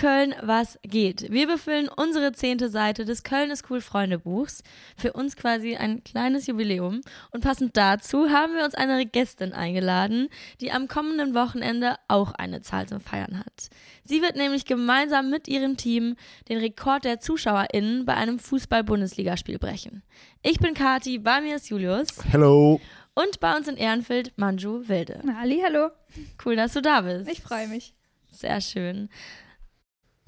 Hallo Köln, was geht? Wir befüllen unsere zehnte Seite des Köln ist cool Freunde Buchs. Für uns quasi ein kleines Jubiläum. Und passend dazu haben wir uns eine Gästin eingeladen, die am kommenden Wochenende auch eine Zahl zum Feiern hat. Sie wird nämlich gemeinsam mit ihrem Team den Rekord der ZuschauerInnen bei einem Fußball-Bundesligaspiel brechen. Ich bin Kati, bei mir ist Julius. Hello. Und bei uns in Ehrenfeld Manju Wilde. Ali, hallo. Cool, dass du da bist. Ich freue mich. Sehr schön.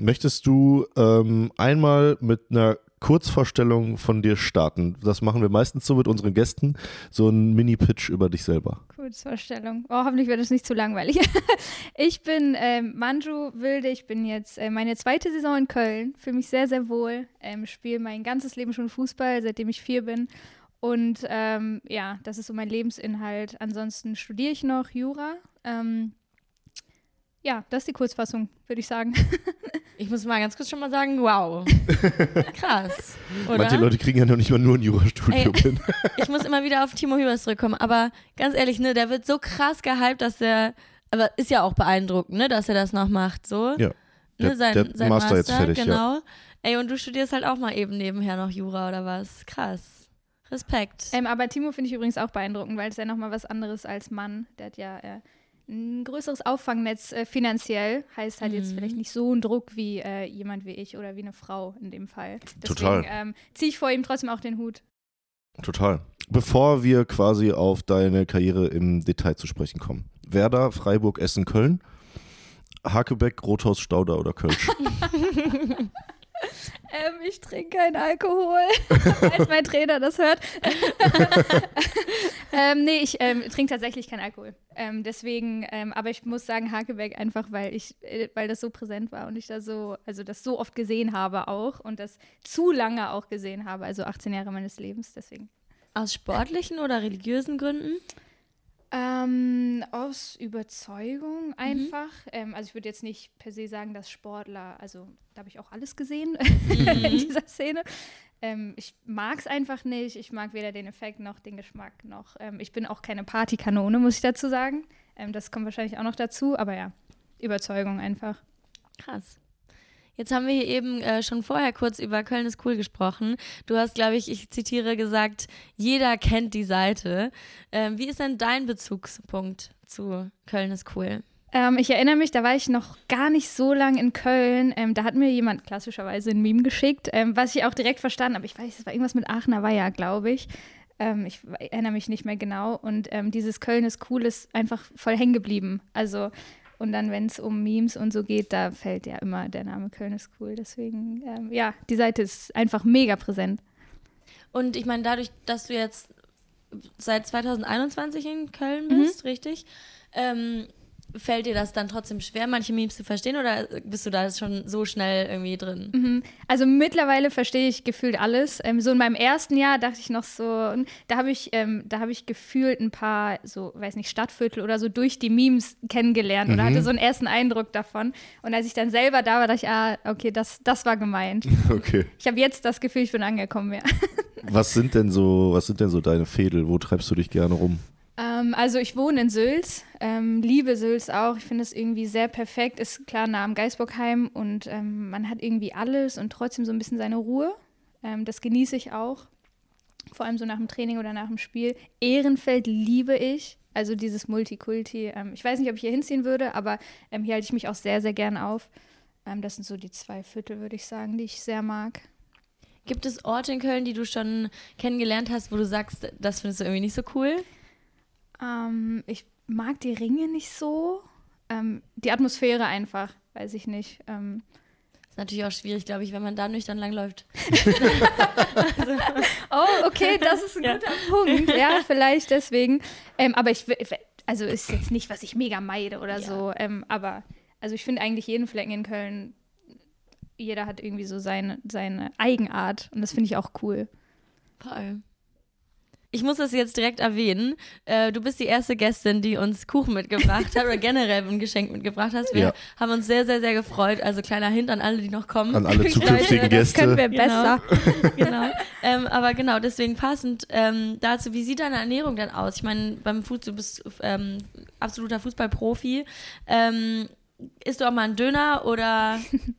Möchtest du ähm, einmal mit einer Kurzvorstellung von dir starten? Das machen wir meistens so mit unseren Gästen. So ein Mini-Pitch über dich selber. Kurzvorstellung. Oh, hoffentlich wird es nicht zu langweilig. ich bin ähm, Manju Wilde. Ich bin jetzt äh, meine zweite Saison in Köln. Fühle mich sehr, sehr wohl. Ähm, Spiele mein ganzes Leben schon Fußball, seitdem ich vier bin. Und ähm, ja, das ist so mein Lebensinhalt. Ansonsten studiere ich noch Jura. Ähm, ja, das ist die Kurzfassung, würde ich sagen. Ich muss mal ganz kurz schon mal sagen, wow. Krass. Oder? Manche Leute kriegen ja noch nicht mal nur ein Jurastudium Ey. hin. Ich muss immer wieder auf Timo Hübers zurückkommen, aber ganz ehrlich, ne, der wird so krass gehypt, dass er, aber ist ja auch beeindruckend, ne, dass er das noch macht, so. Ja. Ne, Der- sein, der sein Master Master, jetzt fertig, ja. genau. Ey, und du studierst halt auch mal eben nebenher noch Jura oder was? Krass. Respekt. Ähm, aber Timo finde ich übrigens auch beeindruckend, weil es ja nochmal was anderes als Mann. Der hat ja äh, ein größeres Auffangnetz äh, finanziell. Heißt halt jetzt Mhm. vielleicht nicht so ein Druck wie äh, jemand wie ich oder wie eine Frau in dem Fall. Deswegen Total. ähm, ziehe ich vor ihm trotzdem auch den Hut. Total. Bevor wir quasi auf deine Karriere im Detail zu sprechen kommen. Werder, Freiburg, Essen, Köln. Hakebeck, Rothaus, Stauder oder Kölsch? Ähm, ich trinke keinen Alkohol, falls mein Trainer das hört. ähm, nee, ich ähm, trinke tatsächlich keinen Alkohol. Ähm, deswegen, ähm, aber ich muss sagen, Hakebeck einfach, weil ich, äh, weil das so präsent war und ich da so, also das so oft gesehen habe auch und das zu lange auch gesehen habe, also 18 Jahre meines Lebens, deswegen. Aus sportlichen oder religiösen Gründen? Ähm, aus Überzeugung einfach. Ähm, also ich würde jetzt nicht per se sagen, dass Sportler, also da habe ich auch alles gesehen in dieser Szene. Ähm, ich mag es einfach nicht. Ich mag weder den Effekt noch den Geschmack noch. Ähm, ich bin auch keine Partykanone, muss ich dazu sagen. Ähm, das kommt wahrscheinlich auch noch dazu, aber ja, Überzeugung einfach. Krass. Jetzt haben wir hier eben äh, schon vorher kurz über Köln ist cool gesprochen. Du hast, glaube ich, ich zitiere gesagt, jeder kennt die Seite. Ähm, wie ist denn dein Bezugspunkt zu Köln ist cool? Ähm, ich erinnere mich, da war ich noch gar nicht so lang in Köln. Ähm, da hat mir jemand klassischerweise ein Meme geschickt, ähm, was ich auch direkt verstanden habe. Ich weiß, es war irgendwas mit Aachener Weiher, glaube ich. Ähm, ich erinnere mich nicht mehr genau. Und ähm, dieses Köln ist cool, ist einfach voll hängen geblieben. Also, und dann, wenn es um Memes und so geht, da fällt ja immer der Name Köln ist cool. Deswegen, ähm, ja, die Seite ist einfach mega präsent. Und ich meine, dadurch, dass du jetzt seit 2021 in Köln bist, richtig? Ähm, fällt dir das dann trotzdem schwer, manche Memes zu verstehen oder bist du da schon so schnell irgendwie drin? Mhm. Also mittlerweile verstehe ich gefühlt alles. Ähm, so in meinem ersten Jahr dachte ich noch so, da habe ich, ähm, da habe ich gefühlt ein paar, so, weiß nicht, Stadtviertel oder so durch die Memes kennengelernt oder hatte so einen ersten Eindruck davon. Und als ich dann selber da war, dachte ich, ah, okay, das, das war gemeint. Okay. Ich habe jetzt das Gefühl, ich bin angekommen, ja. Was sind denn so, was sind denn so deine Fädel? Wo treibst du dich gerne rum? Ähm, also ich wohne in Sülz, ähm, liebe Sülz auch. Ich finde es irgendwie sehr perfekt. Ist klar nah am Geisbockheim und ähm, man hat irgendwie alles und trotzdem so ein bisschen seine Ruhe. Ähm, das genieße ich auch. Vor allem so nach dem Training oder nach dem Spiel. Ehrenfeld liebe ich. Also dieses Multikulti. Ähm, ich weiß nicht, ob ich hier hinziehen würde, aber ähm, hier halte ich mich auch sehr, sehr gern auf. Das sind so die zwei Viertel, würde ich sagen, die ich sehr mag. Gibt es Orte in Köln, die du schon kennengelernt hast, wo du sagst, das findest du irgendwie nicht so cool? Ähm, ich mag die Ringe nicht so. Ähm, die Atmosphäre einfach, weiß ich nicht. Ähm, Ist natürlich auch schwierig, glaube ich, wenn man da nüchtern langläuft. oh, okay, das ist ein Ja. guter Punkt. Ja, vielleicht deswegen. Ähm, aber ich, also ist jetzt nicht, was ich mega meide oder Ja. so. Ähm, aber, also ich finde eigentlich jeden Flecken in Köln, jeder hat irgendwie so seine, seine Eigenart. Und das finde ich auch cool. Voll. Ich muss das jetzt direkt erwähnen. Äh, du bist die erste Gästin, die uns Kuchen mitgebracht hat oder generell ein Geschenk mitgebracht hast. Wir Ja. haben uns sehr, sehr, sehr gefreut. Also kleiner Hint an alle, die noch kommen. An alle zukünftigen das können Gäste. wir besser. genau. Ähm, aber genau, deswegen passend ähm, dazu, wie sieht deine Ernährung denn aus? Ich meine, beim Fuß, du bist ähm, absoluter Fußballprofi. Ähm, isst du auch mal einen Döner oder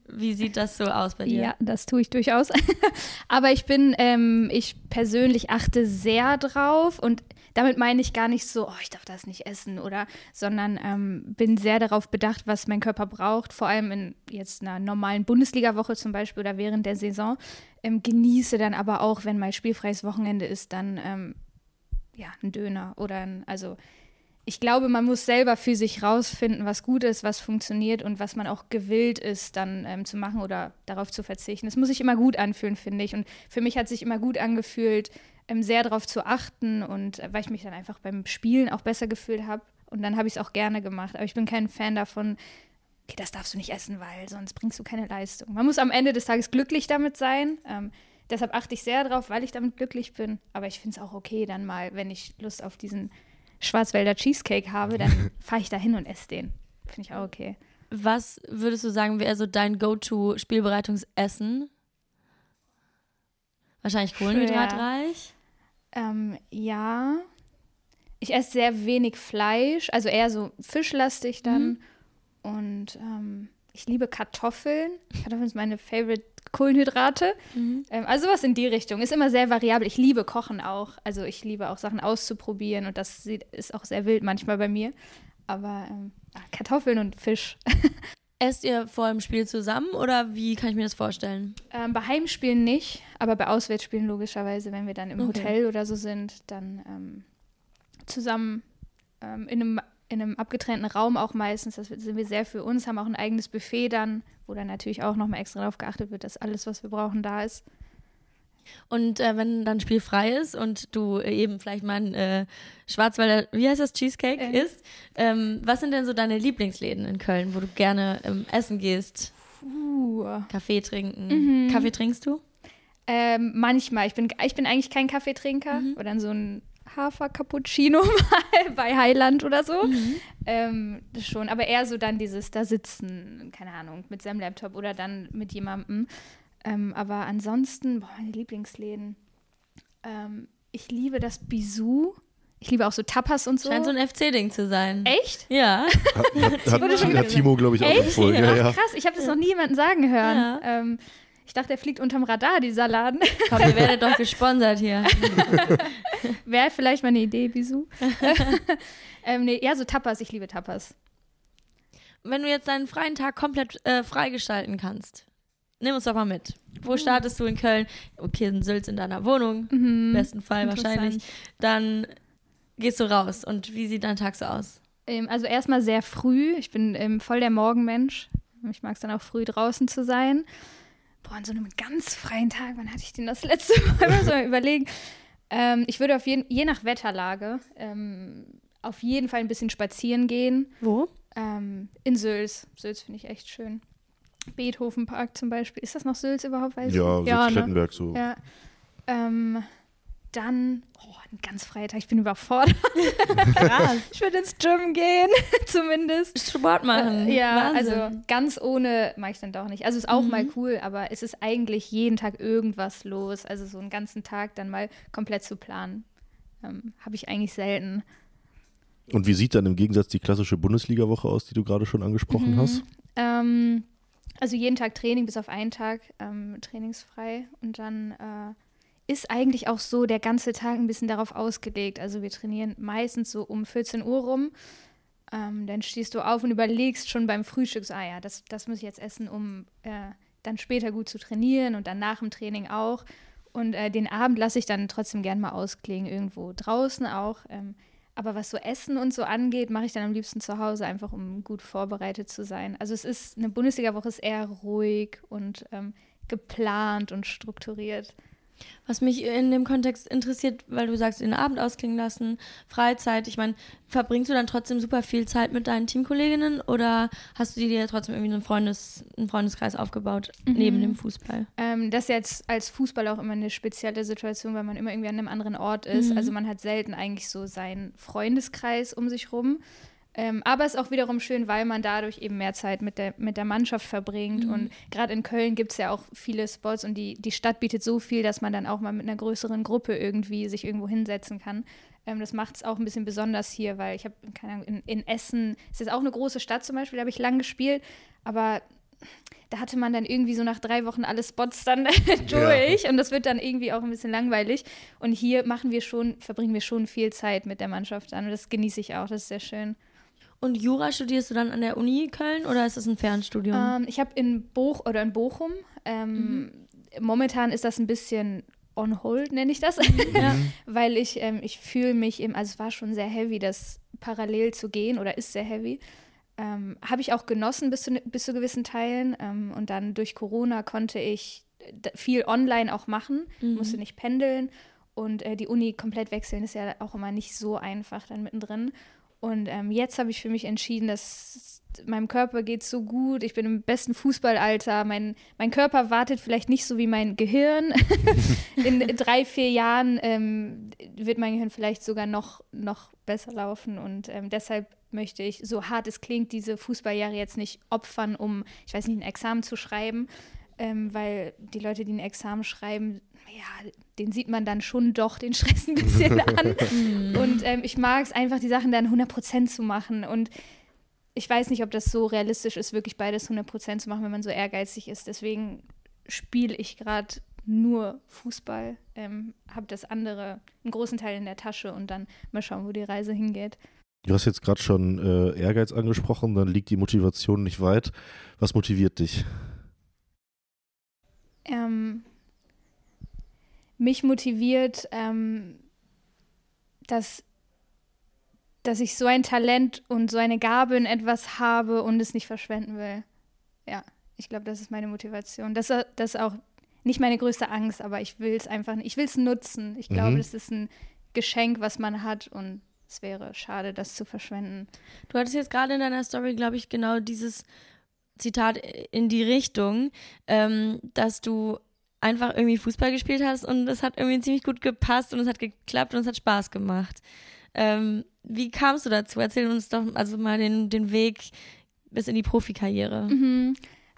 wie sieht das so aus bei dir? Ja, das tue ich durchaus. Aber ich bin, ähm, ich persönlich achte sehr drauf und damit meine ich gar nicht so, oh, ich darf das nicht essen oder, sondern ähm, bin sehr darauf bedacht, was mein Körper braucht, vor allem in jetzt einer normalen Bundesliga-Woche zum Beispiel oder während der Saison. Ähm, genieße dann aber auch, wenn mal spielfreies Wochenende ist, dann ähm, ja, ein Döner oder ein, also ich glaube, man muss selber für sich rausfinden, was gut ist, was funktioniert und was man auch gewillt ist, dann ähm, zu machen oder darauf zu verzichten. Das muss sich immer gut anfühlen, finde ich. Und für mich hat sich immer gut angefühlt, ähm, sehr darauf zu achten und äh, weil ich mich dann einfach beim Spielen auch besser gefühlt habe. Und dann habe ich es auch gerne gemacht. Aber ich bin kein Fan davon, okay, das darfst du nicht essen, weil sonst bringst du keine Leistung. Man muss am Ende des Tages glücklich damit sein. Ähm, deshalb achte ich sehr darauf, weil ich damit glücklich bin. Aber ich finde es auch okay, dann mal, wenn ich Lust auf diesen Schwarzwälder Cheesecake habe, dann fahre ich da hin und esse den. Finde ich auch okay. Was würdest du sagen, wäre so dein Go-To-Spielbereitungsessen? Wahrscheinlich kohlenhydratreich? Ähm, ja. Ich esse sehr wenig Fleisch, also eher so fischlastig dann. Mhm. Und ähm, ich liebe Kartoffeln. Kartoffeln sind meine Favorite Kohlenhydrate. Mhm. Ähm, also was in die Richtung. Ist immer sehr variabel. Ich liebe Kochen auch. Also ich liebe auch Sachen auszuprobieren und das ist auch sehr wild manchmal bei mir. Aber ähm, ah, Kartoffeln und Fisch. Esst ihr vor dem Spiel zusammen oder wie kann ich mir das vorstellen? Ähm, bei Heimspielen nicht, aber bei Auswärtsspielen logischerweise, wenn wir dann im okay. Hotel oder so sind, dann ähm, zusammen ähm, in einem in einem abgetrennten Raum auch meistens. Das sind wir sehr für uns, haben auch ein eigenes Buffet dann, wo dann natürlich auch nochmal extra darauf geachtet wird, dass alles, was wir brauchen, da ist. Und äh, wenn dann Spiel frei ist und du eben vielleicht mal ein äh, Schwarzwälder, wie heißt das, Cheesecake ähm. isst, ähm, was sind denn so deine Lieblingsläden in Köln, wo du gerne ähm, essen gehst? Puh. Kaffee trinken. Mhm. Kaffee trinkst du? Ähm, manchmal. Ich bin, ich bin eigentlich kein Kaffeetrinker mhm. oder so ein Hafer-Cappuccino mal bei Highland oder so. Mhm. Ähm, das schon, aber eher so dann dieses da sitzen, keine Ahnung, mit seinem Laptop oder dann mit jemandem. Ähm, aber ansonsten, boah, meine Lieblingsläden. Ähm, ich liebe das Bisou. Ich liebe auch so Tapas und so. Scheint so ein FC-Ding zu sein. Echt? Ja. Hat, hat, hat, hat Timo, glaube ich, auch Echt? empfohlen. Ja, ja. Krass, ich habe das noch nie jemanden sagen hören. Ja. Ähm, ich dachte, der fliegt unterm Radar, dieser Laden. Komm, ihr werdet doch gesponsert hier. Wäre vielleicht mal eine Idee, Bisou. ähm, nee, ja, so Tapas, ich liebe Tapas. Wenn du jetzt deinen freien Tag komplett äh, freigestalten kannst, nimm uns doch mal mit. Wo startest du in Köln? Okay, in Sülz in deiner Wohnung, mhm. besten Fall wahrscheinlich. Dann gehst du raus und wie sieht dein Tag so aus? Ähm, also erstmal sehr früh. Ich bin ähm, voll der Morgenmensch. Ich mag es dann auch früh draußen zu sein boah, an so einem ganz freien Tag, wann hatte ich den das letzte Mal? Mal so überlegen. Ähm, ich würde auf jeden, je nach Wetterlage, ähm, auf jeden Fall ein bisschen spazieren gehen. Wo? Ähm, in Sülz. Sülz finde ich echt schön. Beethovenpark zum Beispiel. Ist das noch Sülz überhaupt? Weiß ja, ja ne? Klettenberg so. Ja. Ähm, dann, oh, ein ganz freier Tag, ich bin überfordert. Krass. ich würde ins Gym gehen, zumindest. Sport machen. Äh, ja, Wahnsinn. also ganz ohne mache ich dann doch nicht. Also ist auch mhm. mal cool, aber es ist eigentlich jeden Tag irgendwas los. Also so einen ganzen Tag dann mal komplett zu planen, ähm, habe ich eigentlich selten. Und wie sieht dann im Gegensatz die klassische Bundesliga-Woche aus, die du gerade schon angesprochen mhm. hast? Ähm, also jeden Tag Training, bis auf einen Tag ähm, trainingsfrei und dann äh, ist eigentlich auch so der ganze Tag ein bisschen darauf ausgelegt. Also wir trainieren meistens so um 14 Uhr rum. Ähm, dann stehst du auf und überlegst schon beim Frühstück, so, ah ja, das, das muss ich jetzt essen, um äh, dann später gut zu trainieren und dann nach dem Training auch. Und äh, den Abend lasse ich dann trotzdem gern mal ausklingen, irgendwo draußen auch. Ähm, aber was so Essen und so angeht, mache ich dann am liebsten zu Hause, einfach um gut vorbereitet zu sein. Also es ist, eine Bundesliga-Woche ist eher ruhig und ähm, geplant und strukturiert. Was mich in dem Kontext interessiert, weil du sagst, den Abend ausklingen lassen, Freizeit, ich meine, verbringst du dann trotzdem super viel Zeit mit deinen Teamkolleginnen oder hast du dir trotzdem irgendwie einen, Freundes-, einen Freundeskreis aufgebaut mhm. neben dem Fußball? Ähm, das ist jetzt als Fußball auch immer eine spezielle Situation, weil man immer irgendwie an einem anderen Ort ist. Mhm. Also man hat selten eigentlich so seinen Freundeskreis um sich rum. Ähm, aber es ist auch wiederum schön, weil man dadurch eben mehr Zeit mit der, mit der Mannschaft verbringt. Mhm. Und gerade in Köln gibt es ja auch viele Spots und die, die Stadt bietet so viel, dass man dann auch mal mit einer größeren Gruppe irgendwie sich irgendwo hinsetzen kann. Ähm, das macht es auch ein bisschen besonders hier, weil ich habe, keine Ahnung, in, in Essen, ist jetzt auch eine große Stadt zum Beispiel, da habe ich lang gespielt, aber da hatte man dann irgendwie so nach drei Wochen alle Spots dann durch und das wird dann irgendwie auch ein bisschen langweilig. Und hier machen wir schon, verbringen wir schon viel Zeit mit der Mannschaft an und das genieße ich auch, das ist sehr schön. Und Jura studierst du dann an der Uni Köln oder ist das ein Fernstudium? Ähm, ich habe in Boch oder in Bochum, ähm, momentan ist das ein bisschen on hold, nenne ich das, ja. weil ich, ähm, ich fühle mich im, also es war schon sehr heavy, das parallel zu gehen oder ist sehr heavy. Ähm, habe ich auch genossen bis zu, bis zu gewissen Teilen ähm, und dann durch Corona konnte ich viel online auch machen, Mhm. musste nicht pendeln und äh, die Uni komplett wechseln ist ja auch immer nicht so einfach dann mittendrin. Und ähm, jetzt habe ich für mich entschieden, dass meinem Körper geht so gut, ich bin im besten Fußballalter, mein, mein Körper wartet vielleicht nicht so wie mein Gehirn. In drei, vier Jahren ähm, wird mein Gehirn vielleicht sogar noch, noch besser laufen und ähm, deshalb möchte ich, so hart es klingt, diese Fußballjahre jetzt nicht opfern, um, ich weiß nicht, ein Examen zu schreiben, ähm, weil die Leute, die ein Examen schreiben, ja, den sieht man dann schon doch den Stress ein bisschen an. Und ähm, ich mag es einfach, die Sachen dann 100% zu machen. Und ich weiß nicht, ob das so realistisch ist, wirklich beides 100% zu machen, wenn man so ehrgeizig ist. Deswegen spiele ich gerade nur Fußball, ähm, habe das andere, einen großen Teil in der Tasche und dann mal schauen, wo die Reise hingeht. Du hast jetzt gerade schon äh, Ehrgeiz angesprochen, dann liegt die Motivation nicht weit. Was motiviert dich? Ähm, mich motiviert, ähm, dass, dass ich so ein Talent und so eine Gabe in etwas habe und es nicht verschwenden will. Ja, ich glaube, das ist meine Motivation. Das, das ist auch nicht meine größte Angst, aber ich will es einfach, ich will es nutzen. Ich glaube, Mhm. das ist ein Geschenk, was man hat und es wäre schade, das zu verschwenden. Du hattest jetzt gerade in deiner Story, glaube ich, genau dieses Zitat in die Richtung, ähm, dass du einfach irgendwie Fußball gespielt hast und es hat irgendwie ziemlich gut gepasst und es hat geklappt und es hat Spaß gemacht. Ähm, wie kamst du dazu? Erzähl uns doch also mal den, den Weg bis in die Profikarriere. Mhm.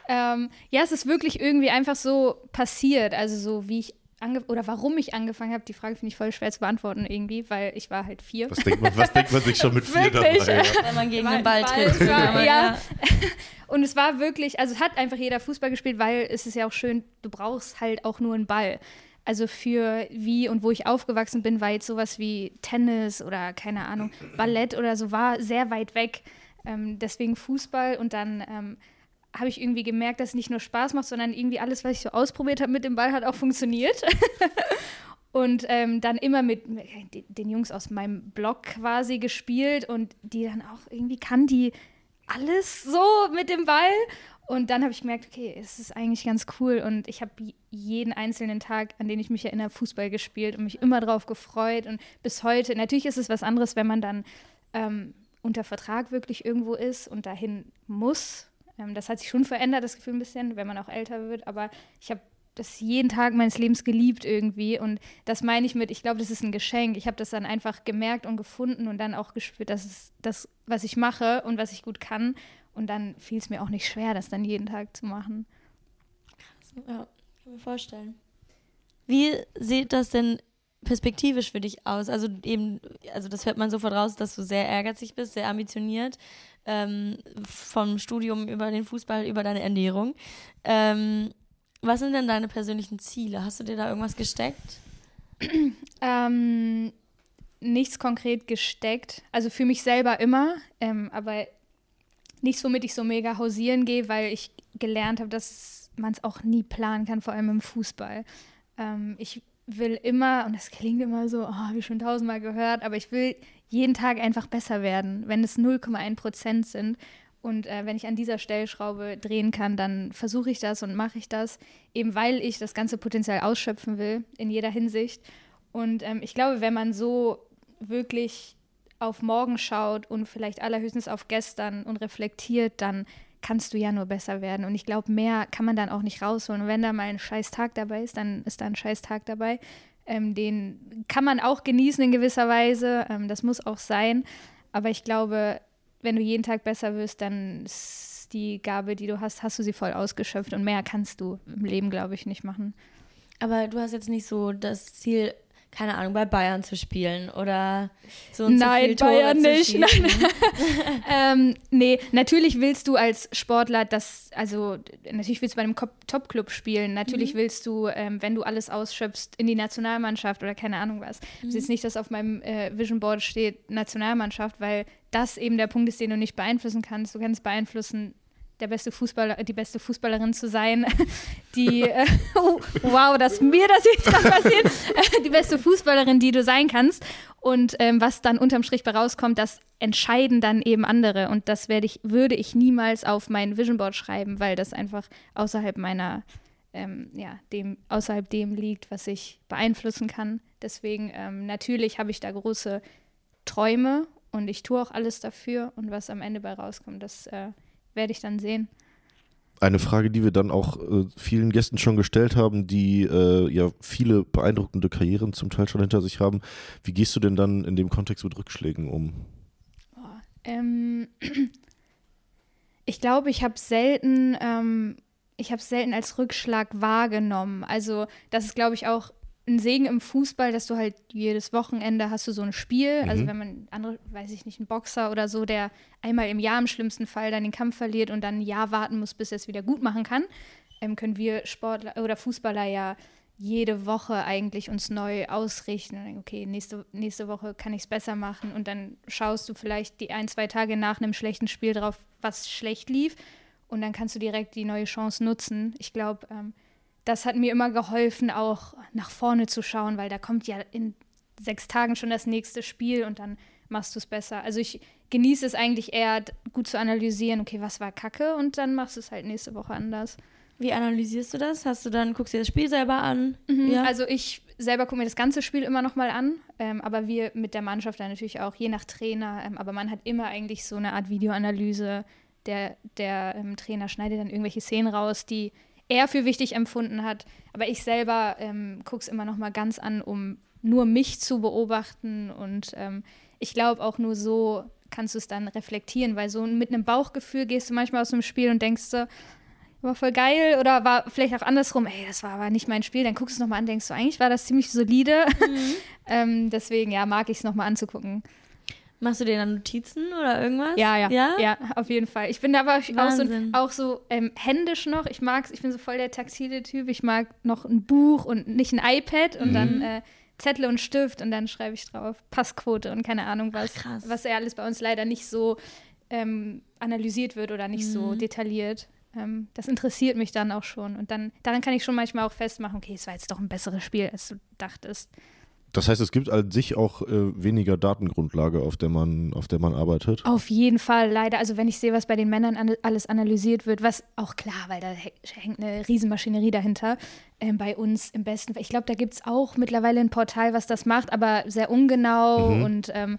Ähm, ja, es ist wirklich irgendwie einfach so passiert. Also so wie ich ange oder warum ich angefangen habe, die Frage finde ich voll schwer zu beantworten irgendwie, weil ich war halt vier. Was denkt man, was denkt man sich schon mit vier Wirklich? dabei? Ja. Wenn man gegen den Ball Ball, tritt. war- Aber ja. Und es war wirklich, also es hat einfach jeder Fußball gespielt, weil es ist ja auch schön, du brauchst halt auch nur einen Ball. Also für wie und wo ich aufgewachsen bin, war jetzt sowas wie Tennis oder keine Ahnung, Ballett oder so, war sehr weit weg. Ähm, deswegen Fußball und dann ähm, habe ich irgendwie gemerkt, dass es nicht nur Spaß macht, sondern irgendwie alles, was ich so ausprobiert habe mit dem Ball, hat auch funktioniert. und ähm, dann immer mit den Jungs aus meinem Blog quasi gespielt und die dann auch irgendwie kann die alles so mit dem Ball. Und dann habe ich gemerkt, okay, es ist eigentlich ganz cool. Und ich habe jeden einzelnen Tag, an den ich mich erinnere, Fußball gespielt und mich immer drauf gefreut. Und bis heute, natürlich ist es was anderes, wenn man dann ähm, unter Vertrag wirklich irgendwo ist und dahin muss. Ähm, das hat sich schon verändert, das Gefühl ein bisschen, wenn man auch älter wird. Aber ich habe das jeden Tag meines Lebens geliebt irgendwie. Und das meine ich mit, ich glaube, das ist ein Geschenk. Ich habe das dann einfach gemerkt und gefunden und dann auch gespürt, dass es das, was ich mache und was ich gut kann. Und dann fiel es mir auch nicht schwer, das dann jeden Tag zu machen. Ja, kann mir vorstellen. Wie sieht das denn perspektivisch für dich aus? Also eben, also das hört man sofort raus, dass du sehr ehrgeizig bist, sehr ambitioniert, ähm, vom Studium über den Fußball, über deine Ernährung. Ähm, was sind denn deine persönlichen Ziele? Hast du dir da irgendwas gesteckt? Ähm, nichts konkret gesteckt. Also für mich selber immer, ähm, aber nichts, womit ich so mega hausieren gehe, weil ich gelernt habe, dass man es auch nie planen kann, vor allem im Fußball. Ähm, ich will immer, und das klingt immer so, oh, habe ich schon tausendmal gehört, aber ich will jeden Tag einfach besser werden, wenn es 0,1 Prozent sind. Und äh, wenn ich an dieser Stellschraube drehen kann, dann versuche ich das und mache ich das, eben weil ich das ganze Potenzial ausschöpfen will, in jeder Hinsicht. Und ähm, ich glaube, wenn man so wirklich auf morgen schaut und vielleicht allerhöchstens auf gestern und reflektiert, dann kannst du ja nur besser werden. Und ich glaube, mehr kann man dann auch nicht rausholen. Und wenn da mal ein scheiß Tag dabei ist, dann ist da ein scheiß Tag dabei. Ähm, den kann man auch genießen in gewisser Weise. Ähm, das muss auch sein. Aber ich glaube, wenn du jeden Tag besser wirst, dann ist die Gabe, die du hast, hast du sie voll ausgeschöpft und mehr kannst du im Leben, glaube ich, nicht machen. Aber du hast jetzt nicht so das Ziel, keine Ahnung, bei Bayern zu spielen oder so und Nein, so viel Tore Bayern zu nicht. schießen. ähm, nee, natürlich willst du als Sportler das, also natürlich willst du bei einem Top-Club spielen. Natürlich willst du, ähm, wenn du alles ausschöpfst, in die Nationalmannschaft oder keine Ahnung was. Das ist jetzt nicht, dass auf meinem äh, Vision Board steht Nationalmannschaft, weil das eben der Punkt ist, den du nicht beeinflussen kannst. Du kannst beeinflussen, der beste Fußballer, die beste Fußballerin zu sein, die, äh, oh, wow, dass mir das jetzt gerade passiert, die beste Fußballerin, die du sein kannst. Und ähm, was dann unterm Strich bei rauskommt, das entscheiden dann eben andere. Und das werde ich, würde ich niemals auf mein Vision Board schreiben, weil das einfach außerhalb meiner, ähm, ja, dem, außerhalb dem liegt, was ich beeinflussen kann. Deswegen, ähm, natürlich habe ich da große Träume und ich tue auch alles dafür. Und was am Ende bei rauskommt, das äh, werde ich dann sehen. Eine Frage, die wir dann auch äh, vielen Gästen schon gestellt haben, die äh, ja viele beeindruckende Karrieren zum Teil schon hinter sich haben. Wie gehst du denn dann in dem Kontext mit Rückschlägen um? Ähm, ich glaube, ich habe selten, ähm, ich habe selten als Rückschlag wahrgenommen. Also das ist, glaube ich, auch ein Segen im Fußball, dass du halt jedes Wochenende hast du so ein Spiel. Also Mhm. wenn man andere, weiß ich nicht, ein Boxer oder so, der einmal im Jahr im schlimmsten Fall dann den Kampf verliert und dann ein Jahr warten muss, bis er es wieder gut machen kann, ähm, können wir Sportler oder Fußballer ja jede Woche eigentlich uns neu ausrichten und denken, okay, nächste, nächste Woche kann ich es besser machen und dann schaust du vielleicht die ein, zwei Tage nach einem schlechten Spiel drauf, was schlecht lief und dann kannst du direkt die neue Chance nutzen. Ich glaube, ähm, das hat mir immer geholfen, auch nach vorne zu schauen, weil da kommt ja in sechs Tagen schon das nächste Spiel und dann machst du es besser. Also ich genieße es eigentlich eher, gut zu analysieren, okay, was war Kacke und dann machst du es halt nächste Woche anders. Wie analysierst du das? Hast du dann, guckst dir das Spiel selber an? Ja. Also ich selber gucke mir das ganze Spiel immer noch mal an, ähm, aber wir mit der Mannschaft dann natürlich auch, je nach Trainer. Ähm, aber man hat immer eigentlich so eine Art Videoanalyse. Der, der ähm, Trainer schneidet dann irgendwelche Szenen raus, die er für wichtig empfunden hat. Aber ich selber ähm, gucke es immer noch mal ganz an, um nur mich zu beobachten. Und ähm, ich glaube, auch nur so kannst du es dann reflektieren, weil so mit einem Bauchgefühl gehst du manchmal aus dem Spiel und denkst so, war voll geil oder war vielleicht auch andersrum, ey, das war aber nicht mein Spiel, dann guckst du es nochmal an, denkst du, eigentlich war das ziemlich solide. ähm, deswegen, ja, mag ich es nochmal anzugucken. Machst du dir dann Notizen oder irgendwas? Ja, ja, Ja? ja, auf jeden Fall. Ich bin da aber auch so, Wahnsinn. auch so ähm, händisch noch. Ich mag's, ich bin so voll der taktile Typ. Ich mag noch ein Buch und nicht ein iPad und dann äh, Zettel und Stift und dann schreibe ich drauf Passquote und keine Ahnung was. krass. Was ja alles bei uns leider nicht so ähm, analysiert wird oder nicht so detailliert. Ähm, das interessiert mich dann auch schon. Und dann, daran kann ich schon manchmal auch festmachen, okay, es war jetzt doch ein besseres Spiel, als du dachtest. Das heißt, es gibt an sich auch äh, weniger Datengrundlage, auf der man, auf der man arbeitet. Auf jeden Fall, leider. Also wenn ich sehe, was bei den Männern an, alles analysiert wird, was auch klar, weil da hä- hängt eine Riesenmaschinerie dahinter. Ähm, bei uns im besten Fall. Ich glaube, da gibt es auch mittlerweile ein Portal, was das macht, aber sehr ungenau. Und ähm,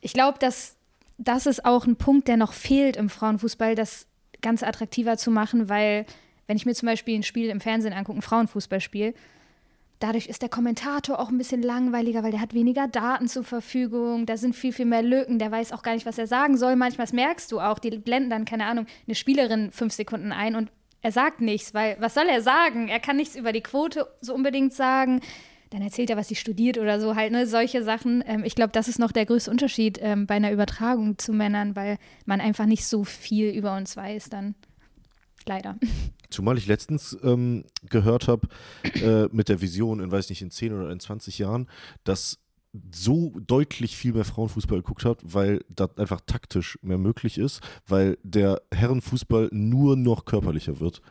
ich glaube, dass das ist auch ein Punkt, der noch fehlt im Frauenfußball, das Ganze attraktiver zu machen, weil wenn ich mir zum Beispiel ein Spiel im Fernsehen angucke, ein Frauenfußballspiel, Dadurch ist der Kommentator auch ein bisschen langweiliger, weil der hat weniger Daten zur Verfügung. Da sind viel, viel mehr Lücken. Der weiß auch gar nicht, was er sagen soll. Manchmal merkst du auch, die blenden dann, keine Ahnung, eine Spielerin fünf Sekunden ein und er sagt nichts, weil was soll er sagen? Er kann nichts über die Quote so unbedingt sagen. Dann erzählt er, was sie studiert oder so halt, ne? Solche Sachen. Ähm, ich glaube, das ist noch der größte Unterschied ähm, bei einer Übertragung zu Männern, weil man einfach nicht so viel über uns weiß dann. Leider. Zumal ich letztens ähm, gehört habe, äh, mit der Vision in, weiß nicht, in 10 oder in 20 Jahren, dass so deutlich viel mehr Frauenfußball geguckt hat, weil das einfach taktisch mehr möglich ist, weil der Herrenfußball nur noch körperlicher wird.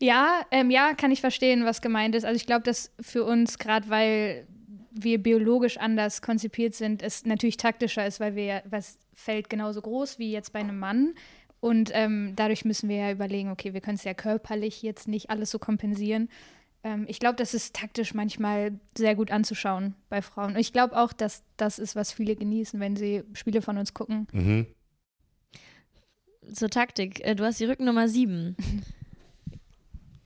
Ja, ähm, ja, kann ich verstehen, was gemeint ist. Also ich glaube, dass für uns, gerade weil wir biologisch anders konzipiert sind, es natürlich taktischer ist, weil wir ja, was Feld genauso groß wie jetzt bei einem Mann. Und ähm, dadurch müssen wir ja überlegen, okay, wir können es ja körperlich jetzt nicht alles so kompensieren. Ähm, ich glaube, das ist taktisch manchmal sehr gut anzuschauen bei Frauen. Und ich glaube auch, dass das ist, was viele genießen, wenn sie Spiele von uns gucken. Mhm. Zur Taktik. Äh, Du hast die Rückennummer 7.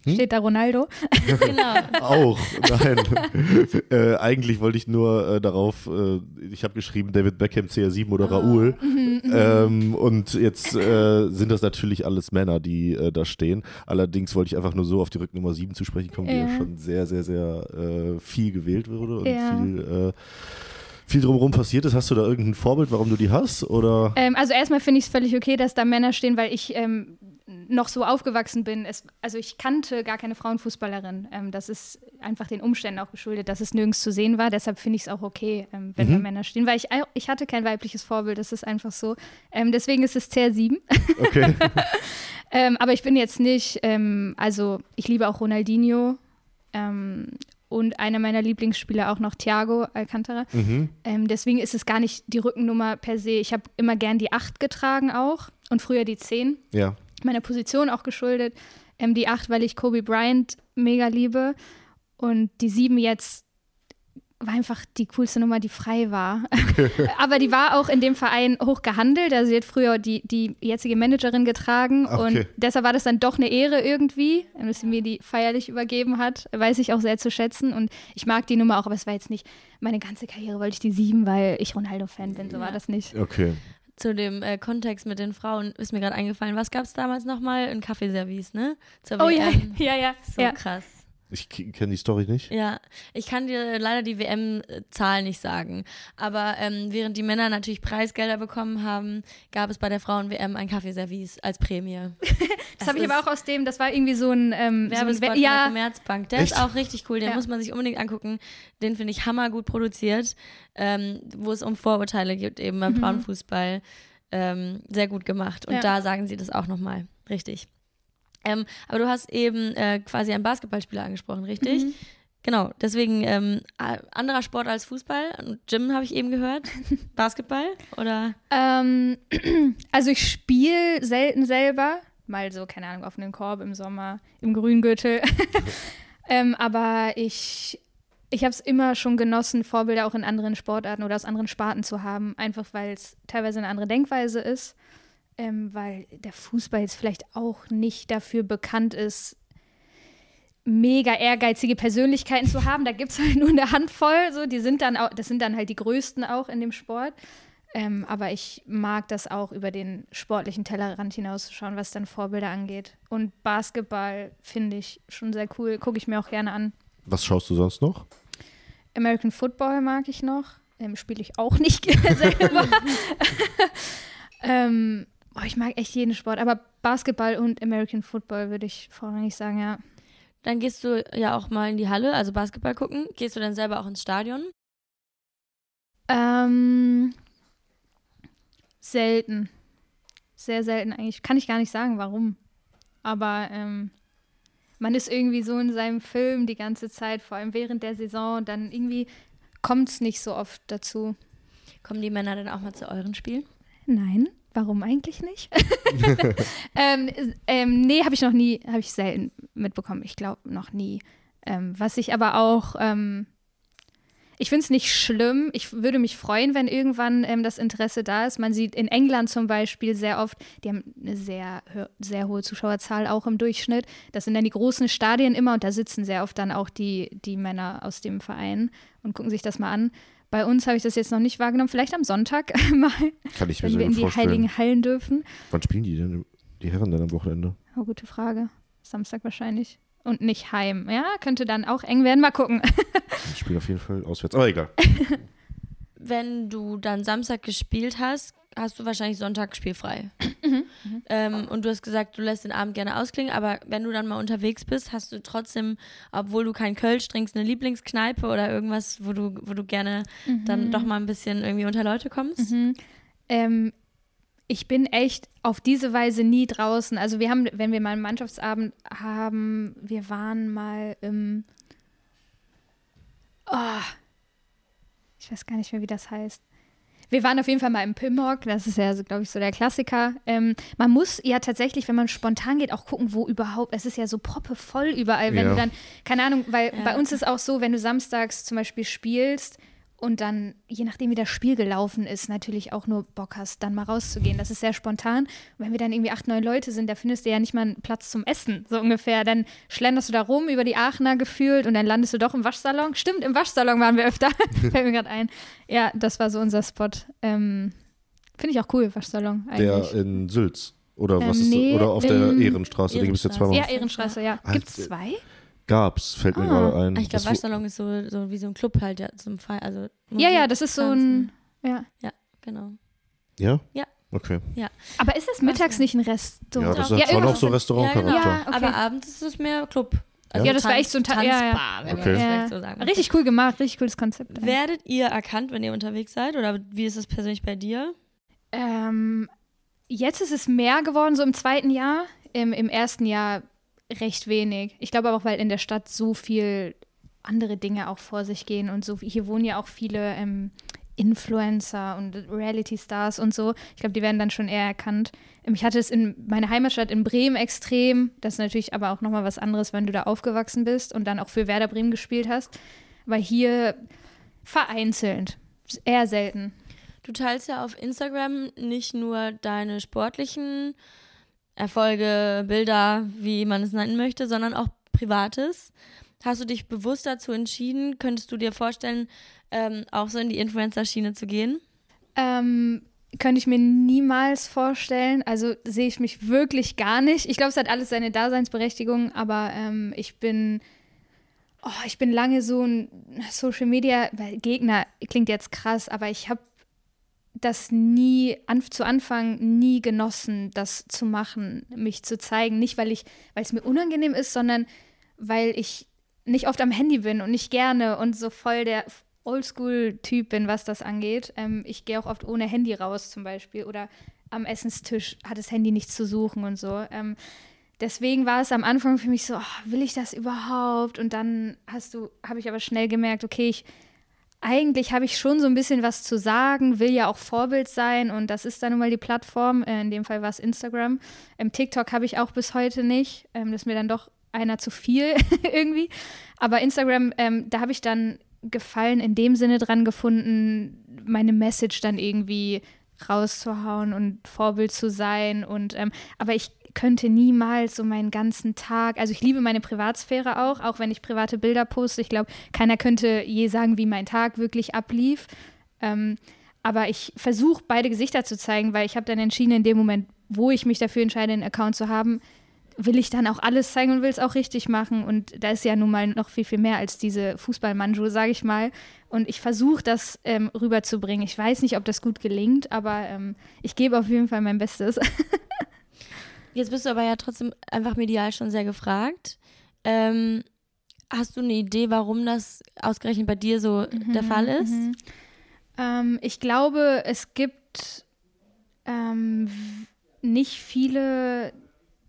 Hm? Steht da Ronaldo? genau. Auch, nein. äh, eigentlich wollte ich nur äh, darauf, äh, ich habe geschrieben David Beckham, CR7 oder Ah. Raoul. Mhm, Ähm, und jetzt äh, sind das natürlich alles Männer, die äh, da stehen. Allerdings wollte ich einfach nur so auf die Rücknummer 7 zu sprechen kommen, die ja Ja. schon sehr, sehr, sehr äh, viel gewählt wurde und Ja. viel, äh, viel drumherum passiert ist. Hast du da irgendein Vorbild, warum du die hast? Oder? Ähm, also erstmal finde ich es völlig okay, dass da Männer stehen, weil ich ähm, noch so aufgewachsen bin. Es, also ich kannte gar keine Frauenfußballerin. Ähm, das ist einfach den Umständen auch geschuldet, dass es nirgends zu sehen war. Deshalb finde ich es auch okay, ähm, wenn da Mhm. Männer stehen, weil ich, ich hatte kein weibliches Vorbild. Das ist einfach so. Ähm, deswegen ist es CR7. Okay. ähm, aber ich bin jetzt nicht, also ich liebe auch Ronaldinho. Ähm, und einer meiner Lieblingsspieler auch noch Thiago Alcantara. mhm. Ähm, deswegen ist es gar nicht die Rückennummer per se. Ich habe immer gern die 8 getragen auch und früher die 10. Ja. Meiner Position auch geschuldet. Ähm, die 8, weil ich Kobe Bryant mega liebe. Und die 7 jetzt war einfach die coolste Nummer, die frei war. Aber die war auch in dem Verein hoch gehandelt. Also sie hat früher die, die jetzige Managerin getragen. Ah, okay. Und deshalb war das dann doch eine Ehre irgendwie, dass sie mir die feierlich übergeben hat. Weiß ich auch sehr zu schätzen. Und ich mag die Nummer auch, aber es war jetzt nicht, meine ganze Karriere wollte ich die 7, weil ich Ronaldo-Fan bin. So war das nicht. Okay. Zu dem äh, Kontext mit den Frauen ist mir gerade eingefallen, was gab es damals nochmal? Ein Kaffeeservice, ne? Zur Oh ja, ja, ja. So ja. krass. Ich kenne die Story nicht. Ja, ich kann dir leider die WM-Zahl nicht sagen. Aber ähm, während die Männer natürlich Preisgelder bekommen haben, gab es bei der Frauen-WM ein Kaffeeservice als Prämie. Das habe ich aber auch aus dem, das war irgendwie so ein, ähm, so ein Werbespot We- von der ja, Commerzbank. Der Echt? ist auch richtig cool. Den Ja. muss man sich unbedingt angucken. Den finde ich hammergut produziert, ähm, wo es um Vorurteile geht, eben beim Mhm. Frauenfußball. Ähm, sehr gut gemacht. Und Ja. da sagen sie das auch nochmal. Richtig. Ähm, aber du hast eben äh, quasi einen Basketballspieler angesprochen, richtig? Mhm. Genau, deswegen ähm, anderer Sport als Fußball. Und Gym habe ich eben gehört. Basketball oder? Ähm, also ich spiele selten selber, mal so, keine Ahnung, auf einen Korb im Sommer, im Grüngürtel. ähm, aber ich, ich habe es immer schon genossen, Vorbilder auch in anderen Sportarten oder aus anderen Sparten zu haben, einfach weil es teilweise eine andere Denkweise ist. Ähm, weil der Fußball jetzt vielleicht auch nicht dafür bekannt ist, mega ehrgeizige Persönlichkeiten zu haben. Da gibt es halt nur eine Handvoll, so, die sind dann auch, das sind dann halt die größten auch in dem Sport. Ähm, aber ich mag das auch über den sportlichen Tellerrand hinauszuschauen, was dann Vorbilder angeht. Und Basketball finde ich schon sehr cool, gucke ich mir auch gerne an. Was schaust du sonst noch? American Football mag ich noch, ähm, spiele ich auch nicht selber. ähm, boah, ich mag echt jeden Sport, aber Basketball und American Football würde ich vorrangig sagen, ja. Dann gehst du ja auch mal in die Halle, also Basketball gucken. Gehst du dann selber auch ins Stadion? Ähm, selten. Sehr selten eigentlich. Kann ich gar nicht sagen, warum. Aber ähm, man ist irgendwie so in seinem Film die ganze Zeit, vor allem während der Saison. Dann irgendwie kommt es nicht so oft dazu. Kommen die Männer dann auch mal zu euren Spielen? Nein, warum eigentlich nicht? ähm, ähm, nee, habe ich noch nie, habe ich selten mitbekommen. Ich glaube noch nie. Ähm, was ich aber auch, ähm, ich finde es nicht schlimm. Ich würde mich freuen, wenn irgendwann ähm, das Interesse da ist. Man sieht in England zum Beispiel sehr oft, die haben eine sehr, sehr hohe Zuschauerzahl auch im Durchschnitt. Das sind dann die großen Stadien immer und da sitzen sehr oft dann auch die, die Männer aus dem Verein und gucken sich das mal an. Bei uns habe ich das jetzt noch nicht wahrgenommen. Vielleicht am Sonntag mal Kann ich mir wenn sehr wir in die vorstellen. heiligen Hallen dürfen? Wann spielen die denn, die Herren denn am Wochenende? Oh, gute Frage. Samstag wahrscheinlich. Und nicht heim. Ja, könnte dann auch eng werden. Mal gucken. Die spielen auf jeden Fall auswärts. Aber egal. Wenn du dann Samstag gespielt hast, hast du wahrscheinlich Sonntag spielfrei. Ähm, und du hast gesagt, du lässt den Abend gerne ausklingen, aber wenn du dann mal unterwegs bist, hast du trotzdem, obwohl du kein Kölsch trinkst, eine Lieblingskneipe oder irgendwas, wo du, wo du gerne dann doch mal ein bisschen irgendwie unter Leute kommst? Mhm. Ähm, ich bin echt auf diese Weise nie draußen. Also wir haben, wenn wir mal einen Mannschaftsabend haben, wir waren mal im oh, ich weiß gar nicht mehr, wie das heißt. Wir waren auf jeden Fall mal im Pimmock, das ist ja, so, glaube ich, so der Klassiker. Ähm, man muss ja tatsächlich, wenn man spontan geht, auch gucken, wo überhaupt, es ist ja so proppevoll überall, wenn Ja. du dann, keine Ahnung, weil Ja. bei uns ist auch so, wenn du samstags zum Beispiel spielst und dann, je nachdem wie das Spiel gelaufen ist, natürlich auch nur Bock hast, dann mal rauszugehen. Das ist sehr spontan. Und wenn wir dann irgendwie acht, neun Leute sind, da findest du ja nicht mal einen Platz zum Essen, so ungefähr. Dann schlenderst du da rum über die Aachener gefühlt und dann landest du doch im Waschsalon. Stimmt, im Waschsalon waren wir öfter. Fällt mir gerade ein. Ja, das war so unser Spot. Ähm, Finde ich auch cool, Waschsalon eigentlich. Der in Sülz. Oder was Ähm, ist nee, das? Oder auf der ähm, Ehrenstraße, den gibt es ja Ehrenstraße. zweimal. ja, Ehrenstraße, ja. Ah, Gibt es äh, zwei? Gab's, fällt mir Ah. gerade ein. Ich glaube, Waschsalon ist so, so wie so ein Club halt, ja, zum Feier. Also Ja, ja, das ist so ein. Ja. Genau. Ja? Ja. Okay. Aber ist das mittags nicht ein Ja, Restaurant? das Doch. hat schon auch so Restaurantcharakter. Ja, Ja, okay. Aber abends ist es mehr Club. Also Ja, das war echt so ein Ta- ja, ja. Tanzbar, wenn Okay. man das Ja. vielleicht so sagen. Richtig cool gemacht, richtig cooles Konzept. Werdet ihr erkannt, wenn ihr unterwegs seid? Oder wie ist es persönlich bei dir? Ähm, jetzt ist es mehr geworden, so im zweiten Jahr. Im, Im ersten Jahr recht wenig. Ich glaube aber auch, weil in der Stadt so viel andere Dinge auch vor sich gehen und so. Hier wohnen ja auch viele ähm, Influencer und Reality-Stars und so. Ich glaube, die werden dann schon eher erkannt. Ähm, Ich hatte es in meiner Heimatstadt in Bremen extrem. Das ist natürlich aber auch nochmal was anderes, wenn du da aufgewachsen bist und dann auch für Werder Bremen gespielt hast. Weil hier vereinzelt. Eher selten. Du teilst ja auf Instagram nicht nur deine sportlichen Erfolge, Bilder, wie man es nennen möchte, sondern auch Privates. Hast du dich bewusst dazu entschieden? Könntest du dir vorstellen, ähm, auch so in die Influencer-Schiene zu gehen? Ähm, könnte ich mir niemals vorstellen. Also sehe ich mich wirklich gar nicht. Ich glaube, es hat alles seine Daseinsberechtigung, aber ähm, ich bin, oh, ich bin lange so ein Social Media Gegner. Klingt jetzt krass, aber ich habe das nie an, zu Anfang nie genossen, das zu machen, mich zu zeigen. Nicht, weil ich, weil es mir unangenehm ist, sondern weil ich nicht oft am Handy bin und nicht gerne und so voll der Oldschool-Typ bin, was das angeht. Ähm, ich gehe auch oft ohne Handy raus zum Beispiel oder am Essenstisch hat das Handy nichts zu suchen und so. Ähm, deswegen war es am Anfang für mich so, oh, will ich das überhaupt? Und dann hast du, habe ich aber schnell gemerkt, okay, ich eigentlich habe ich schon so ein bisschen was zu sagen, will ja auch Vorbild sein und das ist dann nun mal die Plattform. Äh, in dem Fall war es Instagram. Ähm, TikTok habe ich auch bis heute nicht. Ähm, das ist mir dann doch einer zu viel irgendwie. Aber Instagram, ähm, da habe ich dann Gefallen in dem Sinne dran gefunden, meine Message dann irgendwie rauszuhauen und Vorbild zu sein. Und ähm, aber ich könnte niemals so meinen ganzen Tag, also ich liebe meine Privatsphäre auch, auch wenn ich private Bilder poste. Ich glaube, keiner könnte je sagen, wie mein Tag wirklich ablief. Ähm, aber ich versuche beide Gesichter zu zeigen, weil ich habe dann entschieden, in dem Moment, wo ich mich dafür entscheide, einen Account zu haben, will ich dann auch alles zeigen und will es auch richtig machen. Und da ist ja nun mal noch viel, viel mehr als diese Fußballmanju, sage ich mal. Und ich versuche das ähm, rüberzubringen. Ich weiß nicht, ob das gut gelingt, aber ähm, ich gebe auf jeden Fall mein Bestes. Jetzt bist du aber ja trotzdem einfach medial schon sehr gefragt. Ähm, hast du eine Idee, warum das ausgerechnet bei dir so der Fall ist? Mhm. Ähm, ich glaube, es gibt ähm, nicht viele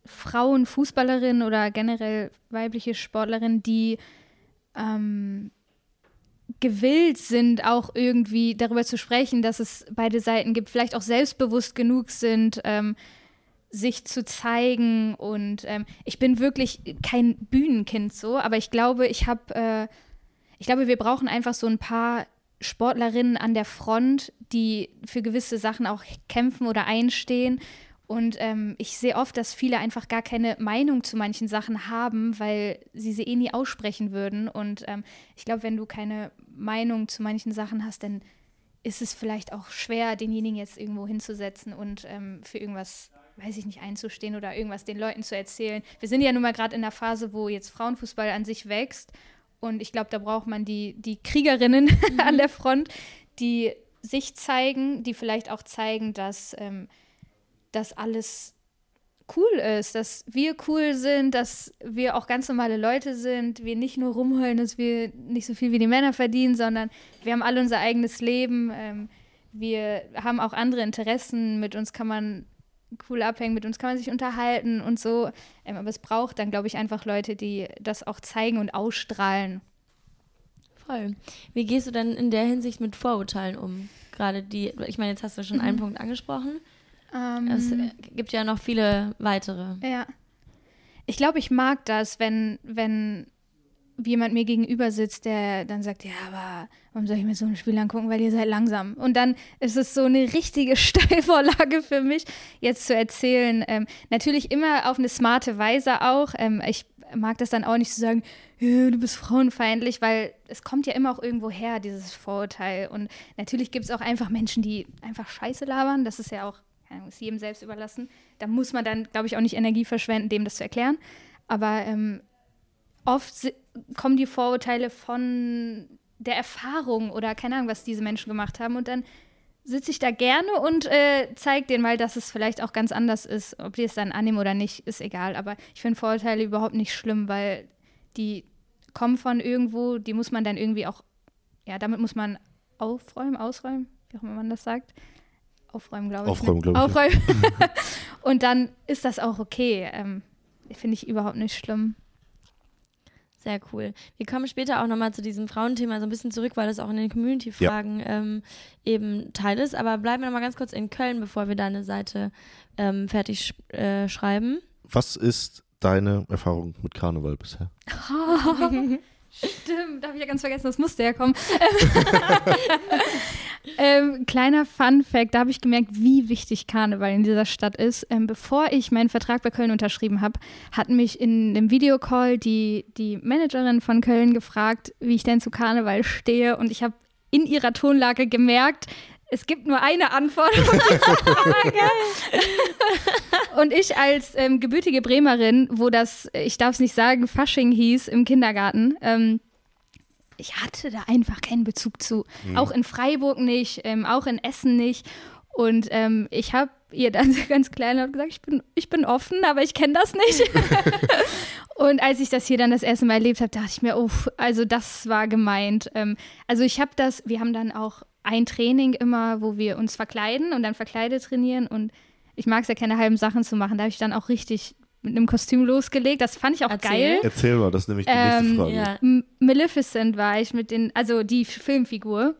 Frauen, Fußballerinnen oder generell weibliche Sportlerinnen, die ähm, gewillt sind, auch irgendwie darüber zu sprechen, dass es beide Seiten gibt, vielleicht auch selbstbewusst genug sind, ähm, sich zu zeigen. Und ähm, ich bin wirklich kein Bühnenkind so, aber ich glaube, ich habe, äh, ich glaube, wir brauchen einfach so ein paar Sportlerinnen an der Front, die für gewisse Sachen auch kämpfen oder einstehen. Und ähm, ich sehe oft, dass viele einfach gar keine Meinung zu manchen Sachen haben, weil sie sie eh nie aussprechen würden. Und ähm, ich glaube, wenn du keine Meinung zu manchen Sachen hast, dann ist es vielleicht auch schwer, denjenigen jetzt irgendwo hinzusetzen und ähm, für irgendwas, weiß ich nicht, einzustehen oder irgendwas den Leuten zu erzählen. Wir sind ja nun mal gerade in der Phase, wo jetzt Frauenfußball an sich wächst. Und ich glaube, da braucht man die, die Kriegerinnen an der Front, die sich zeigen, die vielleicht auch zeigen, dass ähm, das alles cool ist, dass wir cool sind, dass wir auch ganz normale Leute sind, wir nicht nur rumheulen, dass wir nicht so viel wie die Männer verdienen, sondern wir haben alle unser eigenes Leben, ähm, wir haben auch andere Interessen, mit uns kann man cool abhängen, mit uns kann man sich unterhalten und so. Ähm, aber es braucht dann, glaube ich, einfach Leute, die das auch zeigen und ausstrahlen. Voll. Wie gehst du denn in der Hinsicht mit Vorurteilen um? Gerade die, ich meine, jetzt hast du schon einen Punkt angesprochen. Ähm, Es gibt ja noch viele weitere. Ja. Ich glaube, ich mag das, wenn, wenn jemand mir gegenüber sitzt, der dann sagt, ja, aber warum soll ich mir so ein Spiel angucken, weil ihr seid langsam. Und dann ist es so eine richtige Steilvorlage für mich, jetzt zu erzählen. Ähm, natürlich immer auf eine smarte Weise auch. Ähm, ich mag das dann auch nicht zu sagen, du bist frauenfeindlich, weil es kommt ja immer auch irgendwo her, dieses Vorurteil. Und natürlich gibt es auch einfach Menschen, die einfach Scheiße labern. Das ist ja auch, ist jedem selbst überlassen. Da muss man dann, glaube ich, auch nicht Energie verschwenden, dem das zu erklären. Aber ähm, oft kommen die Vorurteile von der Erfahrung oder keine Ahnung, was diese Menschen gemacht haben. Und dann sitze ich da gerne und äh, zeige denen mal, dass es vielleicht auch ganz anders ist. Ob die es dann annehmen oder nicht, ist egal. Aber ich finde Vorurteile überhaupt nicht schlimm, weil die kommen von irgendwo, die muss man dann irgendwie auch, ja, damit muss man aufräumen, ausräumen, wie auch immer man das sagt. Aufräumen, glaube ich. Aufräumen, glaube ich. Aufräumen. und dann ist das auch okay. Ähm, Finde ich überhaupt nicht schlimm. Sehr cool. Wir kommen später auch nochmal zu diesem Frauenthema so ein bisschen zurück, weil das auch in den Community-Fragen ja. ähm, eben Teil ist. Aber bleiben wir nochmal ganz kurz in Köln, bevor wir deine Seite ähm, fertig sch äh, schreiben. Was ist deine Erfahrung mit Karneval bisher? Stimmt, da habe ich ja ganz vergessen, das musste ja kommen. ähm, kleiner Fun Fact, da habe ich gemerkt, wie wichtig Karneval in dieser Stadt ist. Ähm, bevor ich meinen Vertrag bei Köln unterschrieben habe, hat mich in einem Videocall die, die Managerin von Köln gefragt, wie ich denn zu Karneval stehe. Und ich habe in ihrer Tonlage gemerkt, es gibt nur eine Antwort. und ich als ähm, gebürtige Bremerin, wo das, ich darf es nicht sagen, Fasching hieß im Kindergarten, ähm, ich hatte da einfach keinen Bezug zu. Mhm. Auch in Freiburg nicht, ähm, auch in Essen nicht. Und ähm, ich habe ihr dann ganz klein gesagt, ich bin, ich bin offen, aber ich kenne das nicht. und als ich das hier dann das erste Mal erlebt habe, dachte ich mir, oh, also das war gemeint. Ähm, also ich habe das, wir haben dann auch ein Training immer, wo wir uns verkleiden und dann verkleidet trainieren. Und ich mag es ja keine halben Sachen zu machen. Da habe ich dann auch richtig mit einem Kostüm losgelegt. Das fand ich auch Erzähl. geil. Erzähl mal, das ist nämlich die nächste Ähm, Frage. ja. Maleficent war ich mit den, also die Filmfigur.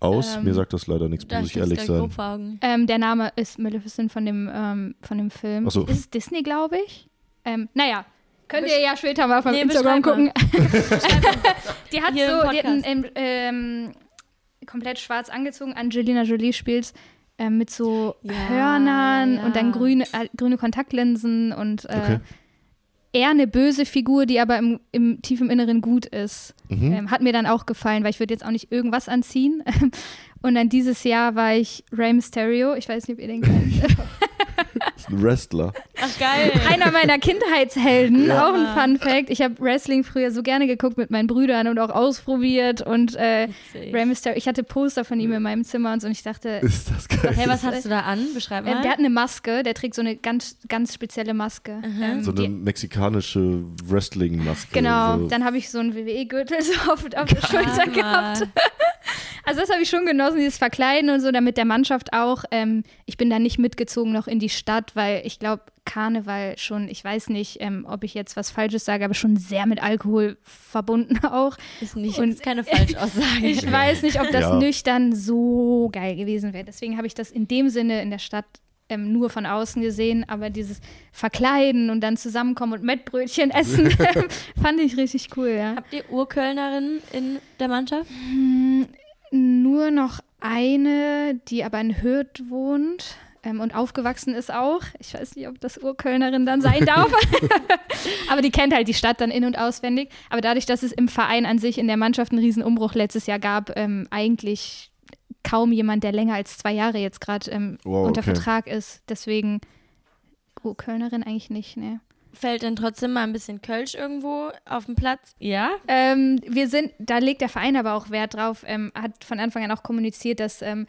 Aus, Ähm, mir sagt das leider nichts, muss ich ehrlich sein. Ähm, der Name ist Maleficent von dem, ähm, von dem Film. Ach so. Ist es Disney, glaube ich? Ähm, naja, könnt ihr ja später mal auf meinem Nee, Instagram gucken. die hat Hier im so, die hat einen, ähm, komplett schwarz angezogen. Angelina Jolie spielt ähm, mit so Ja, Hörnern ja. und dann grüne, äh, grüne Kontaktlinsen und äh, Okay. eher eine böse Figur, die aber im, im tief im Inneren gut ist. Mhm. Ähm, hat mir dann auch gefallen, weil ich würde jetzt auch nicht irgendwas anziehen. Und dann dieses Jahr war ich Rey Mysterio. Ich weiß nicht, ob ihr den kennt. Ist ein Wrestler. Ach, geil. Einer meiner Kindheitshelden. Ja. Auch ein Fun Fact. Ich habe Wrestling früher so gerne geguckt mit meinen Brüdern und auch ausprobiert. Und äh. Rey Mysterio, ich hatte Poster von ihm in meinem Zimmer und so. Und ich dachte, Ist das geil? Hey, was hast du da an? Beschreib äh, mal. der hat eine Maske. Der trägt so eine ganz, ganz spezielle Maske. Ähm, so eine mexikanische Wrestling-Maske. Genau, So. dann habe ich so einen WWE-Gürtel so auf, auf der Schulter gehabt. Also das habe ich schon genossen, dieses Verkleiden und so, damit der Mannschaft auch. Ähm, ich bin da nicht mitgezogen noch in die Stadt, weil ich glaube, Karneval schon, ich weiß nicht, ähm, ob ich jetzt was Falsches sage, aber schon sehr mit Alkohol verbunden auch. Ist, nicht, Und- ist keine Falschaussage. Ich weiß nicht, ob das Ja. nüchtern so geil gewesen wäre. Deswegen habe ich das in dem Sinne in der Stadt ähm, nur von außen gesehen, aber dieses Verkleiden und dann zusammenkommen und Mettbrötchen essen, fand ich richtig cool, ja. Habt ihr Urkölnerinnen in der Mannschaft? Hm, Nur noch eine, die aber in Hürth wohnt ähm, und aufgewachsen ist auch. Ich weiß nicht, ob das Urkölnerin dann sein darf. aber die kennt halt die Stadt dann in- und auswendig. Aber dadurch, dass es im Verein an sich in der Mannschaft einen Riesenumbruch letztes Jahr gab, ähm, eigentlich kaum jemand, der länger als zwei Jahre jetzt gerade ähm, Wow, unter okay. Vertrag ist. Deswegen Urkölnerin eigentlich nicht, ne. Fällt denn trotzdem mal ein bisschen Kölsch irgendwo auf den Platz? Ja? Ähm, wir sind, da legt der Verein aber auch Wert drauf, ähm, hat von Anfang an auch kommuniziert, dass ähm,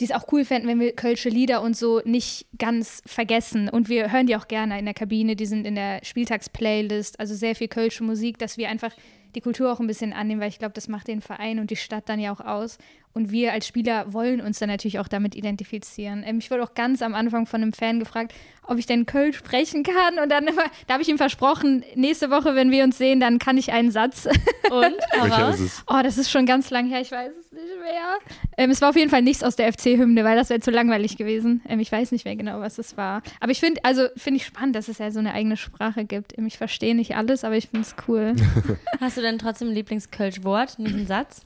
die es auch cool fänden, wenn wir kölsche Lieder und so nicht ganz vergessen. Und wir hören die auch gerne in der Kabine, die sind in der Spieltagsplaylist, also sehr viel kölsche Musik, dass wir einfach die Kultur auch ein bisschen annehmen, weil ich glaube, das macht den Verein und die Stadt dann ja auch aus. Und wir als Spieler wollen uns dann natürlich auch damit identifizieren. Ähm, ich wurde auch ganz am Anfang von einem Fan gefragt, ob ich denn Köln sprechen kann. Und dann immer, da habe ich ihm versprochen, nächste Woche, wenn wir uns sehen, dann kann ich einen Satz. Und? Oh, das ist schon ganz lang her, ich weiß es nicht mehr. Ähm, es war auf jeden Fall nichts aus der FC-Hymne, weil das wäre zu langweilig gewesen. Ähm, ich weiß nicht mehr genau, was es war. Aber ich finde, also finde ich spannend, dass es ja so eine eigene Sprache gibt. Ähm, Ich verstehe nicht alles, aber ich finde es cool. Hast du denn trotzdem ein Lieblings-Kölsch-Wort, nicht einen Satz?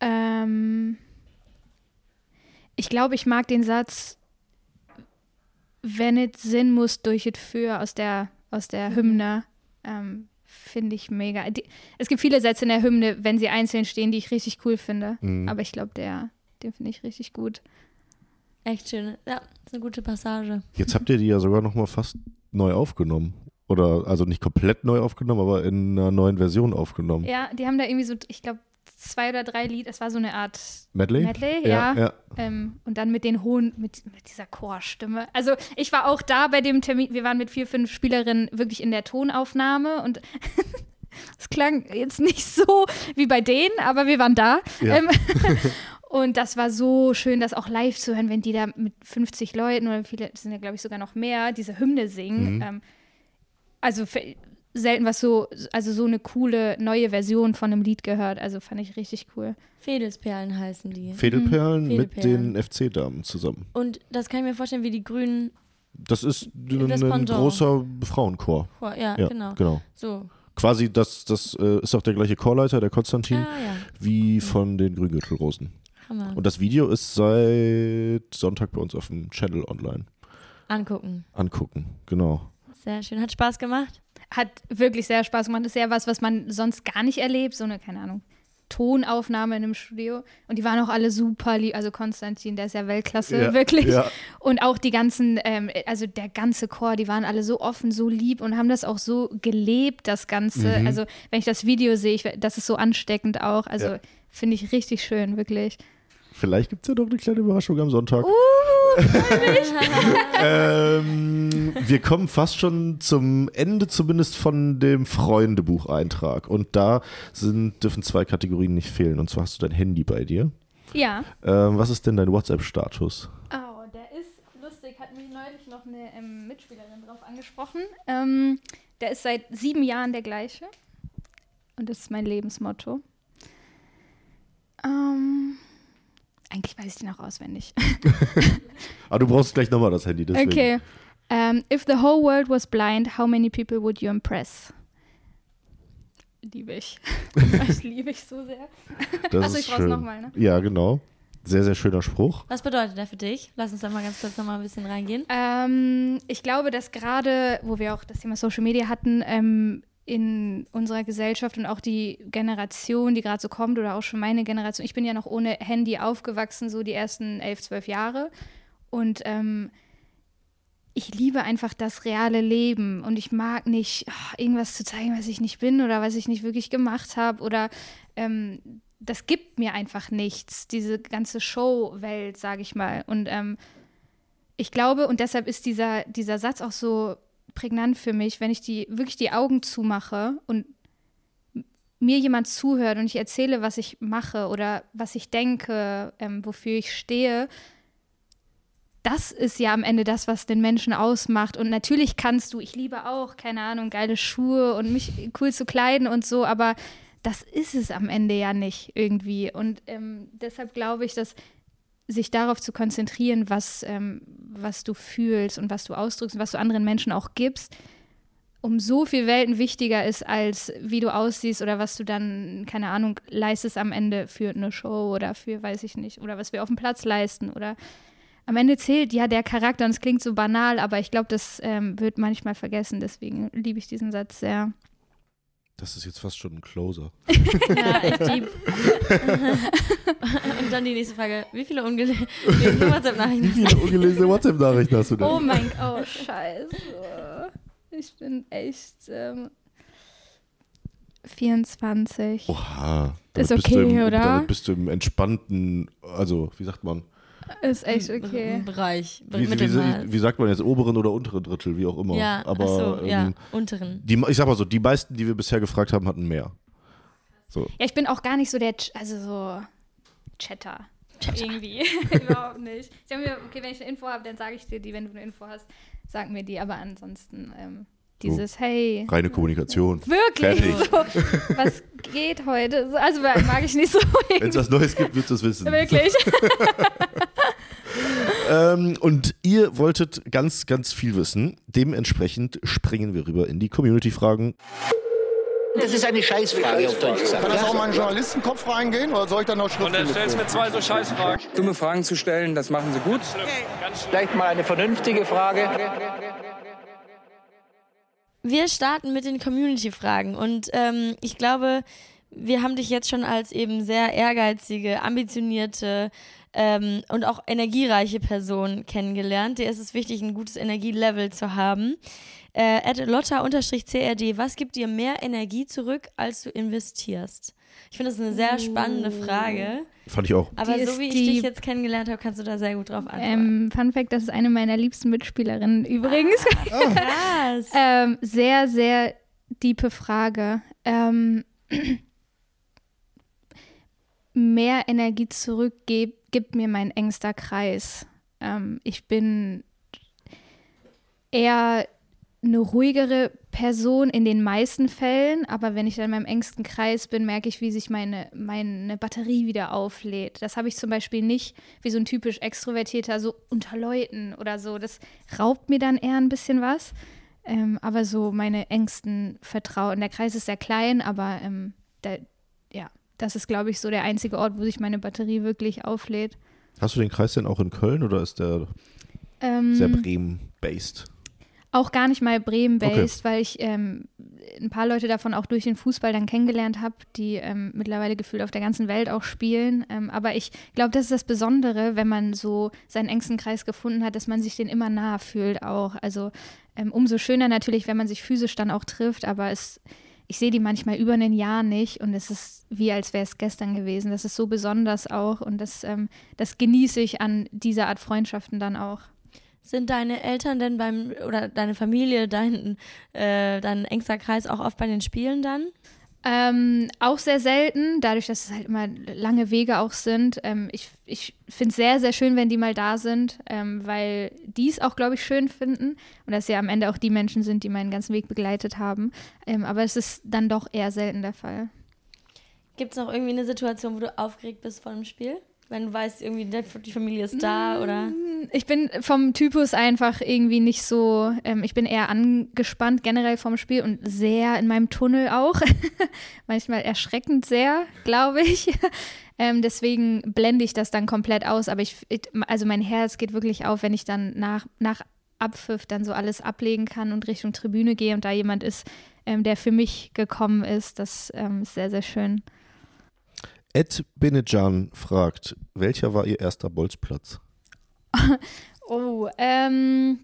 Ähm, ich glaube, ich mag den Satz, wenn es Sinn muss, durch es für aus der, aus der Hymne. Ähm, finde ich mega. Die, es gibt viele Sätze in der Hymne, wenn sie einzeln stehen, die ich richtig cool finde. Mhm. Aber ich glaube, der, den finde ich richtig gut. Echt schön. Ja, ist eine gute Passage. Jetzt habt ihr die ja sogar nochmal fast neu aufgenommen. Oder, also nicht komplett neu aufgenommen, aber in einer neuen Version aufgenommen. Ja, die haben da irgendwie so, ich glaube, zwei oder drei Lied. Es war so eine Art Medley? Medley, Ja, ja. ja. Ähm, und dann mit den hohen, mit, mit dieser Chorstimme. Also ich war auch da bei dem Termin, wir waren mit vier, fünf Spielerinnen wirklich in der Tonaufnahme und es klang jetzt nicht so wie bei denen, aber wir waren da. Ja. Ähm, und das war so schön, das auch live zu hören, wenn die da mit 50 Leuten oder viele, das sind ja glaube ich sogar noch mehr, diese Hymne singen. Mhm. Ähm, also für, selten was so, also so eine coole neue Version von einem Lied gehört. Also fand ich richtig cool. Fedelsperlen heißen die. Fädelperlen mit Fädelperlen. den FC-Damen zusammen. Und das kann ich mir vorstellen, wie die Grünen. Das ist ein, Das ein Pendant. großer Frauenchor. Ja, Ja, genau. genau. So. Quasi, das, das äh, ist auch der gleiche Chorleiter, der Konstantin, Ah ja, wie von den Grüngürtelrosen. Hammer. Und das Video ist seit Sonntag bei uns auf dem Channel online. Angucken. Angucken, genau. Sehr schön. Hat Spaß gemacht? Hat wirklich sehr Spaß gemacht. Das ist ja was, was man sonst gar nicht erlebt. So eine, keine Ahnung, Tonaufnahme in einem Studio. Und die waren auch alle super lieb. Also Konstantin, der ist ja Weltklasse, Ja, wirklich. ja. Und auch die ganzen, ähm, also der ganze Chor, die waren alle so offen, so lieb und haben das auch so gelebt, das Ganze. Mhm. Also wenn ich das Video sehe, ich, das ist so ansteckend auch. Also Ja. finde ich richtig schön, wirklich. Vielleicht gibt es ja noch eine kleine Überraschung am Sonntag. Uh, ähm, wir kommen fast schon zum Ende zumindest von dem Freundebucheintrag. Und da sind, dürfen zwei Kategorien nicht fehlen. Und zwar hast du dein Handy bei dir. Ja. Ähm, was ist denn dein WhatsApp-Status? Oh, der ist lustig. Hat mich neulich noch eine ähm, Mitspielerin drauf angesprochen. Ähm, der ist seit sieben Jahren der gleiche. Und das ist mein Lebensmotto. Ähm, eigentlich weiß ich den auch auswendig. Ah, du brauchst gleich nochmal das Handy. Deswegen. Okay. Ähm, if the whole world was blind, how many people would you impress? Liebe ich. das liebe ich so sehr. Das Achso, ist ich brauch's nochmal, ne? Ja, genau. Sehr, sehr schöner Spruch. Was bedeutet der für dich? Lass uns da mal ganz kurz nochmal ein bisschen reingehen. Ähm, ich glaube, dass gerade, wo wir auch das Thema Social Media hatten, ähm, in unserer Gesellschaft und auch die Generation, die gerade so kommt oder auch schon meine Generation, ich bin ja noch ohne Handy aufgewachsen, so die ersten elf, zwölf Jahre. Und ähm, ich liebe einfach das reale Leben und ich mag nicht, ah, irgendwas zu zeigen, was ich nicht bin oder was ich nicht wirklich gemacht habe oder ähm, das gibt mir einfach nichts, diese ganze Show-Welt, sage ich mal. Und ähm, ich glaube, und deshalb ist dieser, dieser Satz auch so prägnant für mich, wenn ich die wirklich die Augen zumache und mir jemand zuhört und ich erzähle, was ich mache oder was ich denke, ähm, wofür ich stehe, das ist ja am Ende das, was den Menschen ausmacht. Und natürlich kannst du, ich liebe auch, keine Ahnung, geile Schuhe und mich cool zu kleiden und so, aber das ist es am Ende ja nicht irgendwie. Und ähm, deshalb glaube ich, dass sich darauf zu konzentrieren, was, ähm, was du fühlst und was du ausdrückst und was du anderen Menschen auch gibst, um so viel Welten wichtiger ist, als wie du aussiehst oder was du dann, keine Ahnung, leistest am Ende für eine Show oder für, weiß ich nicht, oder was wir auf dem Platz leisten oder am Ende zählt ja der Charakter und es klingt so banal, aber ich glaube, das ähm, wird manchmal vergessen, deswegen liebe ich diesen Satz sehr. Das ist jetzt fast schon ein Closer. Ja, echt deep. Und dann die nächste Frage. Wie viele ungelesene WhatsApp-Nachrichten Wie viele ungelesene WhatsApp-Nachrichten hast du denn? Oh mein Gott, oh, scheiße. Ich bin echt ähm, 24. Oha. Ist okay, im, oder? Damit bist du im entspannten, also wie sagt man? Ist echt okay. Bereich. Wie, wie, wie sagt man jetzt, oberen oder unteren Drittel, wie auch immer. ja, Aber so, ähm, ja, unteren. die, ich sag mal so, die meisten, die wir bisher gefragt haben, hatten mehr. So. Ja, ich bin auch gar nicht so der, Ch- also so, Chatter. Irgendwie. Überhaupt nicht. Ich habe mir, okay, wenn ich eine Info habe, dann sage ich dir die. Wenn du eine Info hast, sag mir die. Aber ansonsten ähm, dieses, hey. Reine Kommunikation. Wirklich? Fertig. So, was geht heute? So, Also mag ich nicht so. Wenn es was Neues gibt, wirst du es wissen. Wirklich. Ähm, und ihr wolltet ganz, ganz viel wissen. Dementsprechend springen wir rüber in die Community-Fragen. Das ist eine Scheißfrage auf Deutsch gesagt. Kann das auch mal in den Journalistenkopf reingehen oder soll ich dann noch Und dann stellst du mir zwei so Scheißfragen. dumme Fragen zu stellen, das machen sie gut. Vielleicht mal eine vernünftige Frage. Wir starten mit den Community-Fragen und ähm, ich glaube, wir haben dich jetzt schon als eben sehr ehrgeizige, ambitionierte ähm, und auch energiereiche Person kennengelernt. Dir ist es wichtig, ein gutes Energielevel zu haben. Äh, Lotta-CRD, was gibt dir mehr Energie zurück, als du investierst? Ich finde das eine sehr spannende Frage, Fand ich auch. aber Die so wie ich dich jetzt kennengelernt habe, kannst du da sehr gut drauf antworten. ähm, Fun Fact: Das ist eine meiner liebsten Mitspielerinnen übrigens. Krass. Ähm, sehr, sehr diepe Frage. Ähm, mehr Energie zurück geb, gibt mir mein engster Kreis. Ähm, ich bin eher eine ruhigere Person in den meisten Fällen, aber wenn ich dann in meinem engsten Kreis bin, merke ich, wie sich meine, meine Batterie wieder auflädt. Das habe ich zum Beispiel nicht wie so ein typisch Extrovertierter so unter Leuten oder so. Das raubt mir dann eher ein bisschen was. Ähm, aber so meine engsten Vertrauen. Der Kreis ist sehr klein, aber ähm, ja, das ist, glaube ich, so der einzige Ort, wo sich meine Batterie wirklich auflädt. Hast du den Kreis denn auch in Köln oder ist der Ähm, sehr Bremen-based? Auch gar nicht mal Bremen-based, weil ich ähm, ein paar Leute davon auch durch den Fußball dann kennengelernt habe, die ähm, mittlerweile gefühlt auf der ganzen Welt auch spielen. Ähm, aber ich glaube, das ist das Besondere, wenn man so seinen engsten Kreis gefunden hat, dass man sich den immer nahe fühlt auch. Also ähm, umso schöner natürlich, wenn man sich physisch dann auch trifft, aber es, ich sehe die manchmal über ein Jahr nicht und es ist wie als wäre es gestern gewesen. Das ist so besonders auch und das, ähm, das genieße ich an dieser Art Freundschaften dann auch. Sind deine Eltern denn beim, oder deine Familie, dein, äh, dein engster Kreis auch oft bei den Spielen dann? Ähm, auch sehr selten, dadurch, dass es halt immer lange Wege auch sind. Ähm, ich ich finde es sehr, sehr schön, wenn die mal da sind, ähm, weil die es auch, glaube ich, schön finden. Und dass ja am Ende auch die Menschen sind, die meinen ganzen Weg begleitet haben. Ähm, aber es ist dann doch eher selten der Fall. Gibt es noch irgendwie eine Situation, wo du aufgeregt bist vor dem Spiel? Wenn du weißt, irgendwie die Familie ist da oder. Ich bin vom Typus einfach irgendwie nicht so, ähm, ich bin eher angespannt generell vom Spiel und sehr in meinem Tunnel auch. Manchmal erschreckend sehr, glaube ich. ähm, deswegen blende ich das dann komplett aus. Aber ich, ich, also mein Herz geht wirklich auf, wenn ich dann nach, nach Abpfiff dann so alles ablegen kann und Richtung Tribüne gehe und da jemand ist, ähm, der für mich gekommen ist. Das ähm, ist sehr, sehr schön. Ed Benejan fragt, welcher war ihr erster Bolzplatz? Oh, ähm,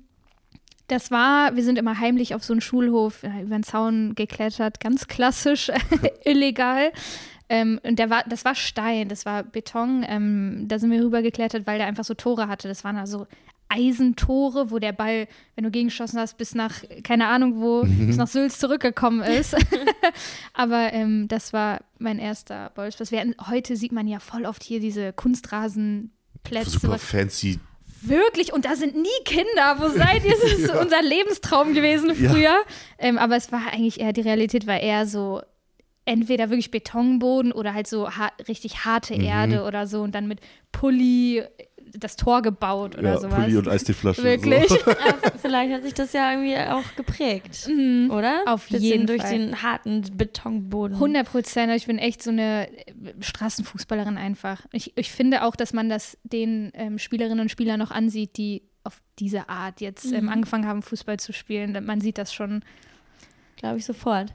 das war, wir sind immer heimlich auf so einen Schulhof über den Zaun geklettert, ganz klassisch, illegal. Ähm, und der war, das war Stein, das war Beton. Ähm, da sind wir rübergeklettert, weil der einfach so Tore hatte. Das waren also Eisentore, wo der Ball, wenn du gegengeschossen hast, bis nach, keine Ahnung wo, bis nach Sülz zurückgekommen ist. Aber ähm, das war mein erster hatten, heute sieht man ja voll oft hier diese Kunstrasenplätze. Super fancy. Wirklich, und da sind nie Kinder. Wo seid ihr? Das ist Ja. unser Lebenstraum gewesen Ja. früher. Ähm, aber es war eigentlich eher, die Realität war eher so, entweder wirklich Betonboden oder halt so har richtig harte Mhm. Erde oder so und dann mit Pulli das Tor gebaut oder Ja, sowas. Pulli und Eistee-Flasche. Wirklich? So. Aber vielleicht hat sich das ja irgendwie auch geprägt, oder? Auf Bisschen jeden durch Fall. den harten Betonboden. 100 Prozent. Ich bin echt so eine äh, Straßenfußballerin einfach. Ich, ich finde auch, dass man das den ähm, Spielerinnen und Spielern noch ansieht, die auf diese Art jetzt ähm, angefangen haben, Fußball zu spielen. Man sieht das schon. Glaube ich sofort.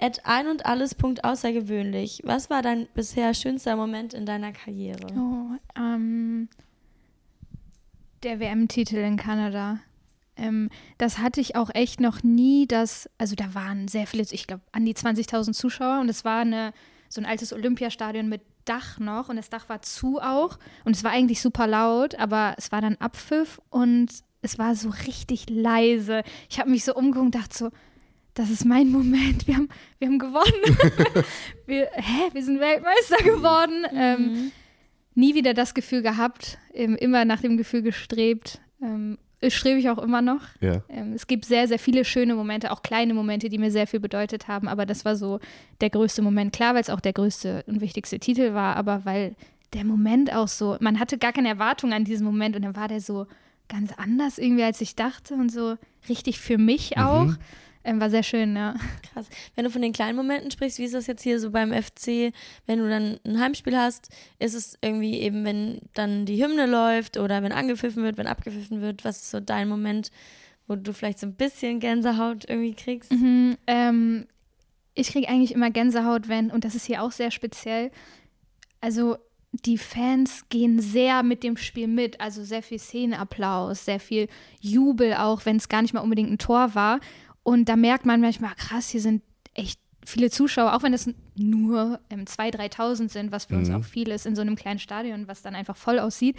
At ein und alles Punkt außergewöhnlich. Was war dein bisher schönster Moment in deiner Karriere? Oh, ähm, der WM-Titel in Kanada. Ähm, das hatte ich auch echt noch nie, dass, also da waren sehr viele, ich glaube an die 20.000 Zuschauer und es war eine, so ein altes Olympiastadion mit Dach noch und das Dach war zu auch und es war eigentlich super laut, aber es war dann Abpfiff und es war so richtig leise. Ich habe mich so umgeguckt und dachte so, das ist mein Moment, wir haben, wir haben gewonnen. wir, hä, wir sind Weltmeister geworden. Ähm, nie wieder das Gefühl gehabt, immer nach dem Gefühl gestrebt. Ähm, strebe ich auch immer noch. Ja. Ähm, es gibt sehr, sehr viele schöne Momente, auch kleine Momente, die mir sehr viel bedeutet haben, aber das war so der größte Moment. Klar, weil es auch der größte und wichtigste Titel war, aber weil der Moment auch so, man hatte gar keine Erwartung an diesen Moment und dann war der so ganz anders irgendwie, als ich dachte und so richtig für mich auch. Ähm, war sehr schön, ja. Krass. Wenn du von den kleinen Momenten sprichst, wie ist das jetzt hier so beim FC, wenn du dann ein Heimspiel hast, ist es irgendwie eben, wenn dann die Hymne läuft oder wenn angepfiffen wird, wenn abgepfiffen wird, was ist so dein Moment, wo du vielleicht so ein bisschen Gänsehaut irgendwie kriegst? Mhm, ähm, ich kriege eigentlich immer Gänsehaut, wenn, und das ist hier auch sehr speziell, also die Fans gehen sehr mit dem Spiel mit, also sehr viel Szenenapplaus, sehr viel Jubel auch, wenn es gar nicht mal unbedingt ein Tor war. Und da merkt man manchmal, krass, hier sind echt viele Zuschauer, auch wenn es nur ähm, 2.000, 3.000 sind, was für uns Mhm. auch viel ist in so einem kleinen Stadion, was dann einfach voll aussieht,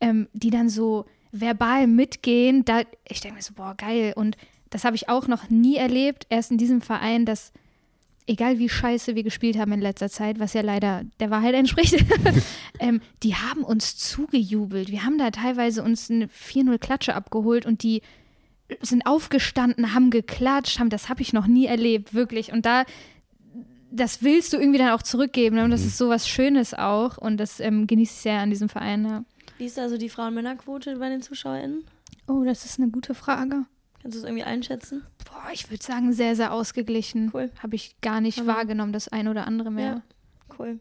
ähm, die dann so verbal mitgehen. Da, ich denke mir so, boah, geil. Und das habe ich auch noch nie erlebt, erst in diesem Verein, dass egal wie scheiße wir gespielt haben in letzter Zeit, was ja leider der Wahrheit entspricht, ähm, die haben uns zugejubelt. Wir haben da teilweise uns eine 4-0 Klatsche abgeholt und die sind aufgestanden, haben geklatscht, haben, das habe ich noch nie erlebt, wirklich. Und da, das willst du irgendwie dann auch zurückgeben. Ne? Und das ist so was Schönes auch. Und das ähm, genieße ich sehr an diesem Verein. Ja. Wie ist da so die Frauen-Männer-Quote bei den ZuschauerInnen? Oh, das ist eine gute Frage. Kannst du es irgendwie einschätzen? Boah, ich würde sagen, sehr, sehr ausgeglichen. Cool. Habe ich gar nicht Mhm. wahrgenommen, das ein oder andere mehr. Ja. Cool.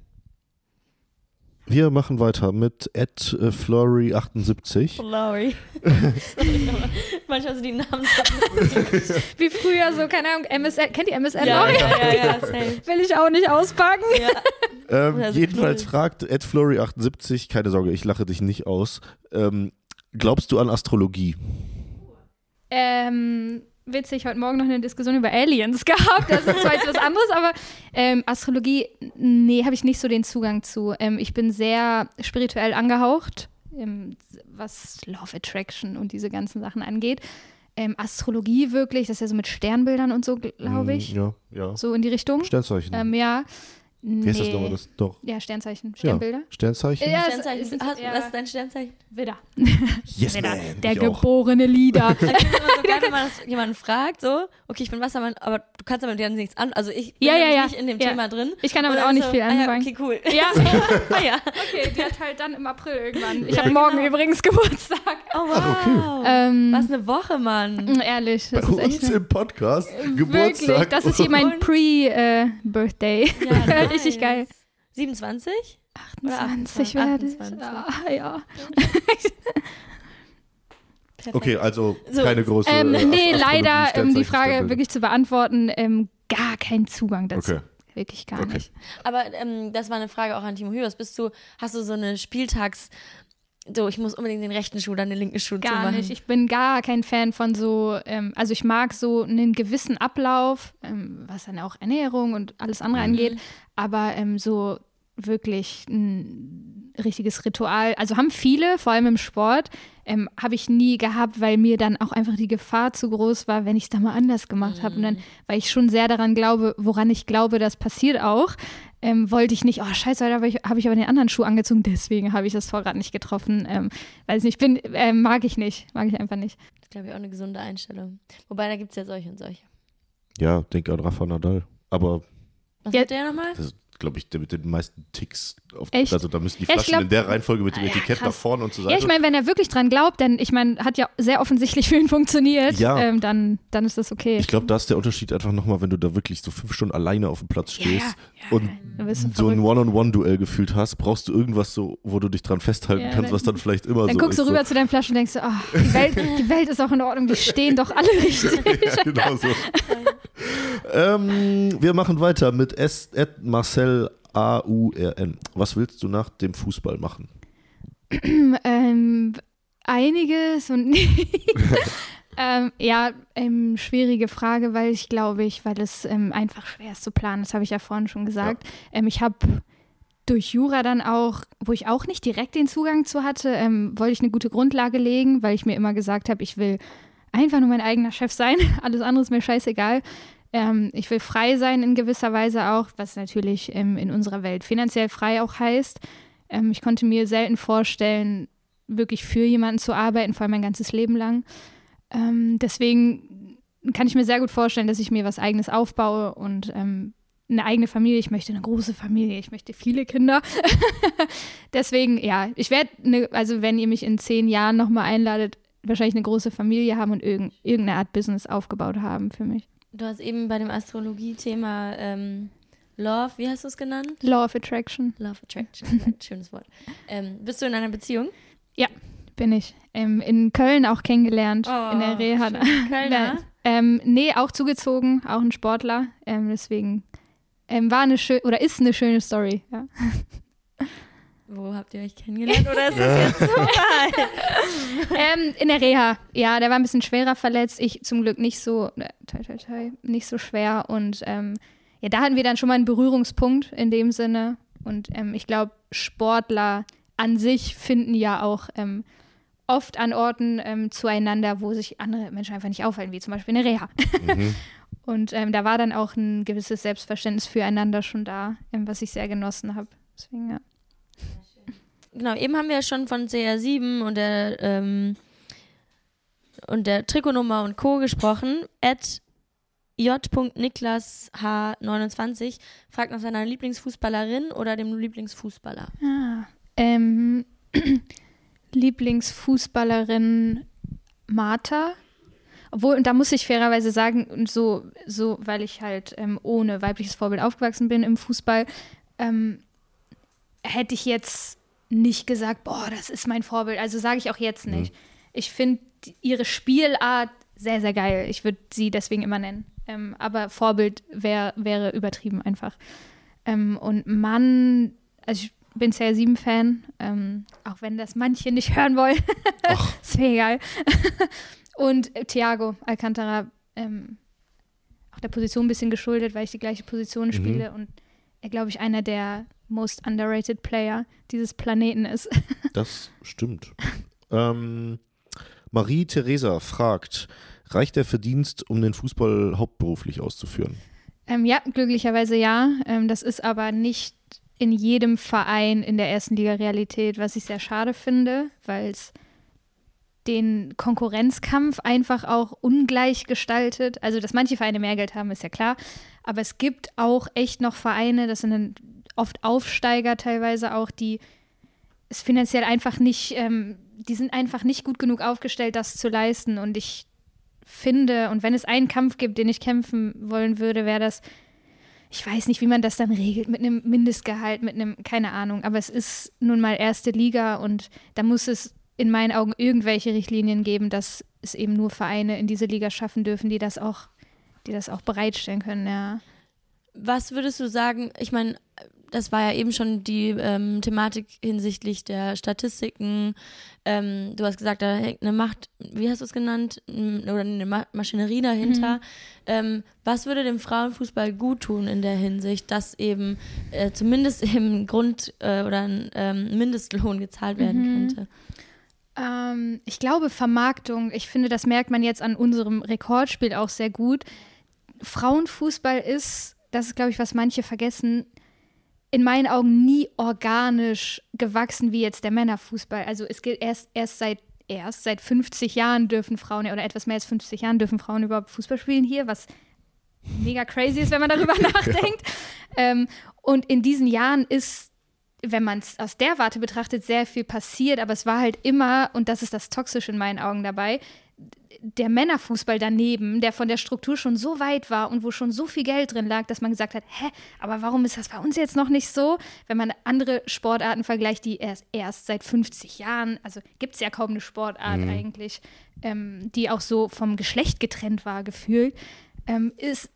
Wir machen weiter mit Ed äh, Flory78. Lowry. Sorry, aber manchmal sind die Namen so Wie früher so, keine Ahnung, MSN. Kennt ihr MSN Ja, ja, ja, ja. Will ich auch nicht auspacken. Ja. Ähm, jedenfalls Knuddels. fragt Ed Flory78, keine Sorge, ich lache dich nicht aus. Ähm, glaubst du an Astrologie? Ähm, witzig, heute Morgen noch eine Diskussion über Aliens gehabt. Das ist zwar jetzt was anderes, aber ähm, Astrologie, nee, habe ich nicht so den Zugang zu. Ähm, ich bin sehr spirituell angehaucht, ähm, was Love Attraction und diese ganzen Sachen angeht. Ähm, Astrologie wirklich, das ist ja so mit Sternbildern und so, glaube ich. Mm, Ja, ja. So in die Richtung. Sternzeichen. Ähm, ja. Wie heißt das nochmal? Das, doch. Ja, Sternzeichen, Sternbilder. Ja. Sternzeichen? Ja, Sternzeichen. es sind- Hast- ja. Was ist dein Sternzeichen? Widder. Yes, Widder. man. Der geborene finde immer so geil, wenn man das jemanden fragt, so, okay, ich bin Wassermann, aber du kannst damit ja nichts an. Also ich bin Ja, ja, nicht in dem Ja. Thema drin. Ich kann damit auch nicht so, viel ah, ja, anfangen. okay, cool. Ja. ah, ja. Okay, die hat halt dann im April irgendwann. Ich Ja, habe morgen genau. übrigens Geburtstag. Oh, wow. Ähm, Was eine Woche, Mann. Ehrlich, Bei das ist echt uns im Podcast, wirklich. Geburtstag. Das ist hier mein Pre-Birthday. Ja, Richtig geil. 27? Oder 28 werde ich. 28. Ja. Okay, also So, keine große. Ähm, äh, nee, leider, um die Sternzeichen, Frage wirklich zu beantworten, ähm, gar keinen Zugang dazu. Okay. Wirklich gar Okay. nicht. Aber ähm, das war eine Frage auch an Timo Hübers. Bist du, hast du so eine Spieltags, so, ich muss unbedingt den rechten Schuh, dann den linken Schuh Gar zumachen? nicht. Ich bin gar kein Fan von so, ähm, also ich mag so einen gewissen Ablauf, ähm, was dann auch Ernährung und alles andere Mhm. angeht, aber ähm, so wirklich ein richtiges Ritual, also haben viele, vor allem im Sport, ähm, habe ich nie gehabt, weil mir dann auch einfach die Gefahr zu groß war, wenn ich es da mal anders gemacht habe. Und Mhm. dann, weil ich schon sehr daran glaube, woran ich glaube, das passiert auch, ähm, wollte ich nicht, oh scheiße, da habe ich, hab ich aber den anderen Schuh angezogen, deswegen habe ich das Vorrat nicht getroffen. Ähm, weiß nicht, bin, ähm, mag ich nicht, mag ich einfach nicht. Das ist, glaube ich, auch eine gesunde Einstellung. Wobei, da gibt es ja solche und solche. Ja, denke an Rafa Nadal. Aber Was Ja. hat der nochmal? das glaube ich, der mit den meisten Ticks. Auf, Echt? Also da müssen die Ja, Flaschen glaub- in der Reihenfolge mit dem Ah, ja, Etikett krass. nach vorne und zur Ja, Seite. ich meine, wenn er wirklich dran glaubt, denn ich meine, hat ja sehr offensichtlich für ihn funktioniert, Ja. ähm, dann, dann ist das okay. Ich glaube, da ist der Unterschied einfach nochmal, wenn du da wirklich so fünf Stunden alleine auf dem Platz Ja, stehst ja, und dann so ein. One-on-One-Duell gefühlt hast, brauchst du irgendwas so, wo du dich dran festhalten Ja, kannst, dann- was dann vielleicht immer Dann so guckst ist. du rüber zu deinen Flaschen und denkst, so, ah, die, Welt, die Welt ist auch in Ordnung, die stehen doch alle richtig. So. ja, genau so. ähm, wir machen weiter mit S. Ed Marcel A-U-R-N. Was willst du nach dem Fußball machen? ähm, einiges und ähm, ja, ähm, schwierige Frage, weil ich glaube ich, weil es ähm, einfach schwer ist zu planen, das habe ich ja vorhin schon gesagt. Ähm, ich habe durch Jura dann auch, wo ich auch nicht direkt den Zugang zu hatte, ähm, wollte ich eine gute Grundlage legen, weil ich mir immer gesagt habe, ich will einfach nur mein eigener Chef sein, alles andere ist mir scheißegal. Ähm, ich will frei sein in gewisser Weise auch, was natürlich ähm, in unserer Welt finanziell frei auch heißt. Ähm, ich konnte mir selten vorstellen, wirklich für jemanden zu arbeiten, vor allem mein ganzes Leben lang. Ähm, deswegen kann ich mir sehr gut vorstellen, dass ich mir was eigenes aufbaue und ähm, eine eigene Familie. Ich möchte eine große Familie. Ich möchte viele Kinder. Deswegen, ja, ich werde, ne, also wenn ihr mich in zehn Jahren nochmal einladet, wahrscheinlich eine große Familie haben und irg irgendeine Art Business aufgebaut haben für mich. Du hast eben bei dem Astrologie-Thema ähm, Love, wie hast du es genannt? Law of Attraction. Love Attraction, schönes Wort. Ähm, bist du in einer Beziehung? Ja, bin ich. Ähm, in Köln auch kennengelernt, Oh, in der Reha. schön. Kölner? ähm, nee, auch zugezogen, auch ein Sportler. Ähm, deswegen ähm, war eine schöne, oder ist eine schöne Story. Ja. Wo habt ihr euch kennengelernt oder ist das jetzt Zufall? ähm, in der Reha. Ja, der war ein bisschen schwerer verletzt. Ich zum Glück nicht so, äh, toi, toi, toi, nicht so schwer. Und ähm, ja, da hatten wir dann schon mal einen Berührungspunkt in dem Sinne. Und ähm, ich glaube, Sportler an sich finden ja auch ähm, oft an Orten ähm, zueinander, wo sich andere Menschen einfach nicht aufhalten, wie zum Beispiel in der Reha. Mhm. Und ähm, da war dann auch ein gewisses Selbstverständnis füreinander schon da, ähm, was ich sehr genossen habe. Deswegen, ja. Genau, eben haben wir ja schon von CR7 und der, ähm, und der Trikotnummer und Co. gesprochen. At j.niklasH29 fragt nach seiner Lieblingsfußballerin oder dem Lieblingsfußballer. Ah, ähm, Lieblingsfußballerin Martha. Obwohl, und da muss ich fairerweise sagen, und so, so weil ich halt ähm, ohne weibliches Vorbild aufgewachsen bin im Fußball, ähm, hätte ich jetzt nicht gesagt, boah, das ist mein Vorbild. Also sage ich auch jetzt nicht. Ich finde ihre Spielart sehr, sehr geil. Ich würde sie deswegen immer nennen. Ähm, aber Vorbild wär, wäre übertrieben einfach. Ähm, und Mann, also ich bin CR7-Fan, ähm, auch wenn das manche nicht hören wollen. ist mir egal. und äh, Thiago Alcantara, ähm, auch der Position ein bisschen geschuldet, weil ich die gleiche Position spiele und er, glaube ich, einer der most underrated Player dieses Planeten ist. Das stimmt. ähm, Marie-Theresa fragt, reicht der Verdienst, um den Fußball hauptberuflich auszuführen? Ähm, ja, glücklicherweise ja. Ähm, das ist aber nicht in jedem Verein in der ersten Liga Realität, was ich sehr schade finde, weil es den Konkurrenzkampf einfach auch ungleich gestaltet. Also, dass manche Vereine mehr Geld haben, ist ja klar. Aber es gibt auch echt noch Vereine, das sind dann oft Aufsteiger teilweise auch, die es finanziell einfach nicht, ähm, die sind einfach nicht gut genug aufgestellt, das zu leisten. Und ich finde, und wenn es einen Kampf gibt, den ich kämpfen wollen würde, wäre das, ich weiß nicht, wie man das dann regelt, mit einem Mindestgehalt, mit einem, keine Ahnung, aber es ist nun mal erste Liga und da muss es in meinen Augen irgendwelche Richtlinien geben, dass es eben nur Vereine in diese Liga schaffen dürfen, die das auch, die das auch bereitstellen können, ja. Was würdest du sagen? Ich meine, das war ja eben schon die ähm, Thematik hinsichtlich der Statistiken. Ähm, du hast gesagt, da hängt eine Macht, wie hast du es genannt, oder eine Ma Maschinerie dahinter. Ähm, was würde dem Frauenfußball gut tun in der Hinsicht, dass eben äh, zumindest im Grund- äh, oder ein ähm, Mindestlohn gezahlt werden könnte? Ähm, ich glaube, Vermarktung, ich finde, das merkt man jetzt an unserem Rekordspiel auch sehr gut. Frauenfußball ist, das ist, glaube ich, was manche vergessen, in meinen Augen nie organisch gewachsen wie jetzt der Männerfußball. Also es gilt erst, erst seit erst seit 50 Jahren dürfen Frauen oder etwas mehr als 50 Jahren dürfen Frauen überhaupt Fußball spielen hier, was mega crazy ist, wenn man darüber nachdenkt. Ähm, und in diesen Jahren ist wenn man es aus der Warte betrachtet, sehr viel passiert, aber es war halt immer, und das ist das Toxische in meinen Augen dabei, der Männerfußball daneben, der von der Struktur schon so weit war und wo schon so viel Geld drin lag, dass man gesagt hat, hä, aber warum ist das bei uns jetzt noch nicht so? Wenn man andere Sportarten vergleicht, die erst, erst seit 50 Jahren, also gibt es ja kaum eine Sportart eigentlich, ähm, die auch so vom Geschlecht getrennt war, gefühlt, ähm, ist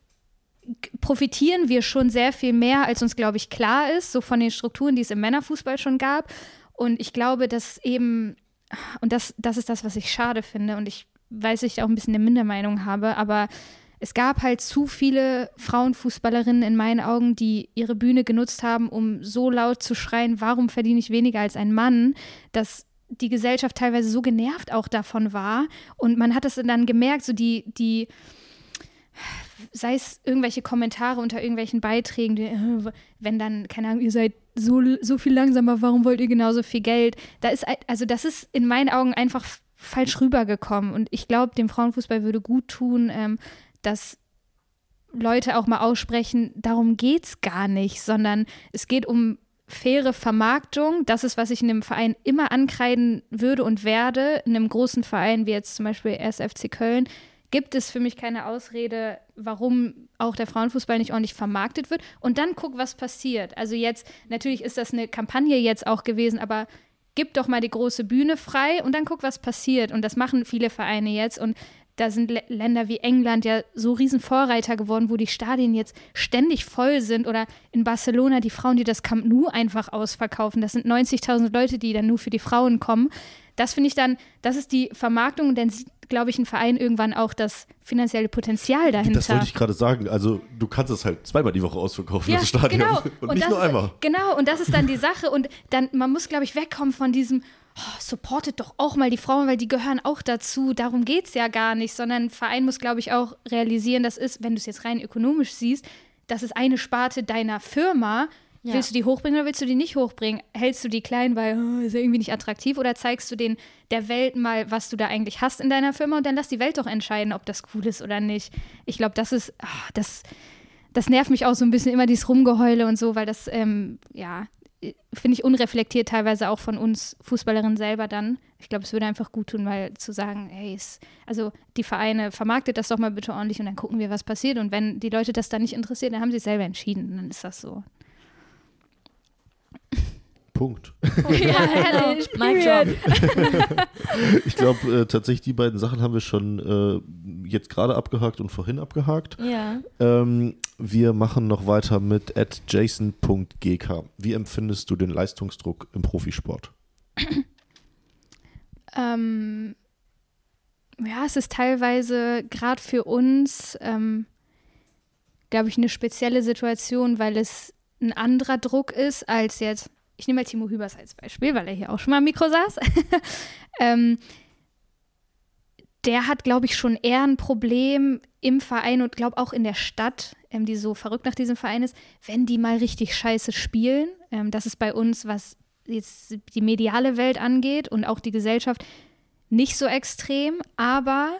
profitieren wir schon sehr viel mehr, als uns, glaube ich, klar ist, so von den Strukturen, die es im Männerfußball schon gab. Und ich glaube, dass eben, und das, das ist das, was ich schade finde, und ich weiß, ich auch ein bisschen eine Mindermeinung habe, aber es gab halt zu viele Frauenfußballerinnen in meinen Augen, die ihre Bühne genutzt haben, um so laut zu schreien, warum verdiene ich weniger als ein Mann, dass die Gesellschaft teilweise so genervt auch davon war. Und man hat es dann gemerkt, so die, die, sei es irgendwelche Kommentare unter irgendwelchen Beiträgen, die, äh, wenn dann, keine Ahnung, ihr seid so, so viel langsamer, warum wollt ihr genauso viel Geld? Da ist, also das ist in meinen Augen einfach falsch rübergekommen. Und ich glaube, dem Frauenfußball würde gut tun, ähm, dass Leute auch mal aussprechen, darum geht's gar nicht, sondern es geht um faire Vermarktung. Das ist, was ich in einem Verein immer ankreiden würde und werde. In einem großen Verein wie jetzt zum Beispiel SFC Köln gibt es für mich keine Ausrede, warum auch der Frauenfußball nicht ordentlich vermarktet wird. Und dann guck, was passiert. Also jetzt, natürlich ist das eine Kampagne jetzt auch gewesen, aber gib doch mal die große Bühne frei und dann guck, was passiert. Und das machen viele Vereine jetzt. Und da sind Lä- Länder wie England ja so riesen Vorreiter geworden, wo die Stadien jetzt ständig voll sind. Oder in Barcelona die Frauen, die das Camp Nou einfach ausverkaufen. Das sind 90.000 Leute, die dann nur für die Frauen kommen. Das finde ich dann, das ist die Vermarktung. Und dann sieht, glaube ich, ein Verein irgendwann auch das finanzielle Potenzial dahinter. Das wollte ich gerade sagen. Also, du kannst es halt zweimal die Woche ausverkaufen, Ja, das Stadion. genau. Und, nicht das nur ist, einmal. Genau, und das ist dann die Sache. Und dann, man muss, glaube ich, wegkommen von diesem, oh, supportet doch auch mal die Frauen, weil die gehören auch dazu. Darum geht es ja gar nicht, sondern ein Verein muss, glaube ich, auch realisieren, das ist, wenn du es jetzt rein ökonomisch siehst, das ist eine Sparte deiner Firma. Ja. Willst du die hochbringen oder willst du die nicht hochbringen? Hältst du die klein, weil oh, ist ja irgendwie nicht attraktiv oder zeigst du den der Welt mal, was du da eigentlich hast in deiner Firma und dann lass die Welt doch entscheiden, ob das cool ist oder nicht. Ich glaube, das ist, ah, das, das nervt mich auch so ein bisschen immer dieses Rumgeheule und so, weil das, ähm, ja, finde ich unreflektiert teilweise auch von uns Fußballerinnen selber dann. Ich glaube, es würde einfach gut tun, mal zu sagen, hey, also die Vereine, vermarktet das doch mal bitte ordentlich und dann gucken wir, was passiert. Und wenn die Leute das dann nicht interessiert, dann haben sie es selber entschieden. Dann ist das so. Punkt. ja, ehrlich, Mic drop. Ich glaube, äh, tatsächlich die beiden Sachen haben wir schon äh, jetzt gerade abgehakt und vorhin abgehakt. Ja. Ähm, wir machen noch weiter mit jason.gk. Wie empfindest du den Leistungsdruck im Profisport? Ähm, ja, es ist teilweise gerade für uns, ähm, glaube ich, eine spezielle Situation, weil es ein anderer Druck ist als jetzt, ich nehme mal Timo Hübers als Beispiel, weil er hier auch schon mal am Mikro saß. ähm, der hat, glaube ich, schon eher ein Problem im Verein und glaube auch in der Stadt, ähm, die so verrückt nach diesem Verein ist, wenn die mal richtig scheiße spielen. Ähm, das ist bei uns, was jetzt die mediale Welt angeht und auch die Gesellschaft, nicht so extrem. Aber,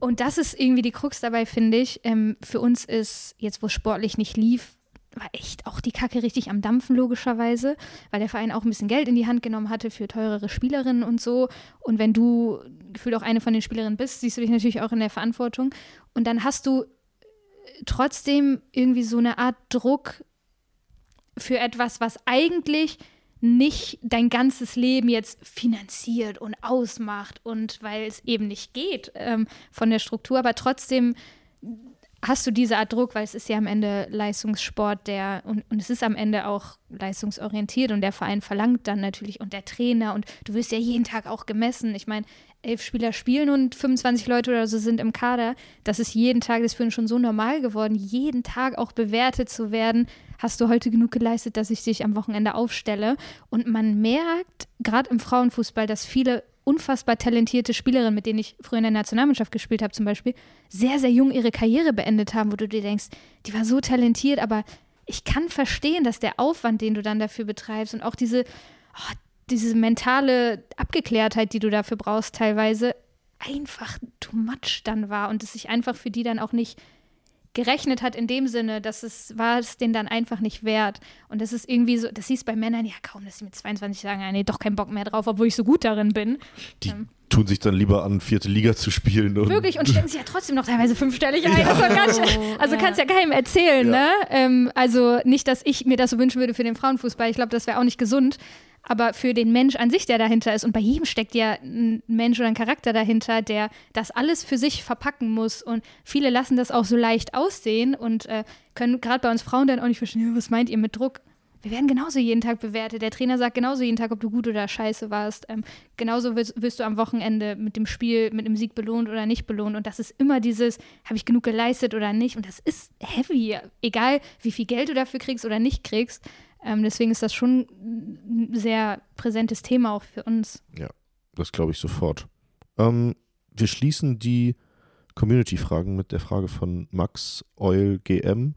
und das ist irgendwie die Krux dabei, finde ich, ähm, für uns ist, jetzt wo es sportlich nicht lief, war echt auch die Kacke richtig am Dampfen, logischerweise, weil der Verein auch ein bisschen Geld in die Hand genommen hatte für teurere Spielerinnen und so. Und wenn du gefühlt auch eine von den Spielerinnen bist, siehst du dich natürlich auch in der Verantwortung. Und dann hast du trotzdem irgendwie so eine Art Druck für etwas, was eigentlich nicht dein ganzes Leben jetzt finanziert und ausmacht und weil es eben nicht geht ähm, von der Struktur, aber trotzdem hast du diese Art Druck, weil es ist ja am Ende Leistungssport, der und, und es ist am Ende auch leistungsorientiert und der Verein verlangt dann natürlich und der Trainer und du wirst ja jeden Tag auch gemessen. Ich meine, elf Spieler spielen und 25 Leute oder so sind im Kader. Das ist jeden Tag, das ist für uns schon so normal geworden, jeden Tag auch bewertet zu werden. Hast du heute genug geleistet, dass ich dich am Wochenende aufstelle? Und man merkt, gerade im Frauenfußball, dass viele unfassbar talentierte Spielerinnen, mit denen ich früher in der Nationalmannschaft gespielt habe, zum Beispiel, sehr, sehr jung ihre Karriere beendet haben, wo du dir denkst, die war so talentiert, aber ich kann verstehen, dass der Aufwand, den du dann dafür betreibst und auch diese, oh, diese mentale Abgeklärtheit, die du dafür brauchst, teilweise einfach too much dann war und es sich einfach für die dann auch nicht gerechnet hat in dem Sinne, dass es war es denen dann einfach nicht wert. Und das ist irgendwie so, das siehst bei Männern ja kaum, dass sie mit 22 sagen, ja, nee, doch keinen Bock mehr drauf, obwohl ich so gut darin bin. Die Ähm. tun sich dann lieber an, vierte Liga zu spielen. Und Wirklich und stecken sich ja trotzdem noch teilweise fünfstellig ein. Das war ganz, also Ja. kannst ja keinem erzählen, Ja. ne? Ähm, also nicht, dass ich mir das so wünschen würde für den Frauenfußball. Ich glaube, das wäre auch nicht gesund. Aber für den Mensch an sich, der dahinter ist, und bei jedem steckt ja ein Mensch oder ein Charakter dahinter, der das alles für sich verpacken muss. Und viele lassen das auch so leicht aussehen und äh, können gerade bei uns Frauen dann auch nicht verstehen, was meint ihr mit Druck? Wir werden genauso jeden Tag bewertet. Der Trainer sagt genauso jeden Tag, ob du gut oder scheiße warst. Ähm, genauso wirst, wirst du am Wochenende mit dem Spiel, mit dem Sieg belohnt oder nicht belohnt. Und das ist immer dieses, habe ich genug geleistet oder nicht? Und das ist heavy, egal wie viel Geld du dafür kriegst oder nicht kriegst. Ähm, deswegen ist das schon ein sehr präsentes Thema auch für uns. Ja, das glaube ich sofort. Ähm, wir schließen die Community-Fragen mit der Frage von Max Eul GM.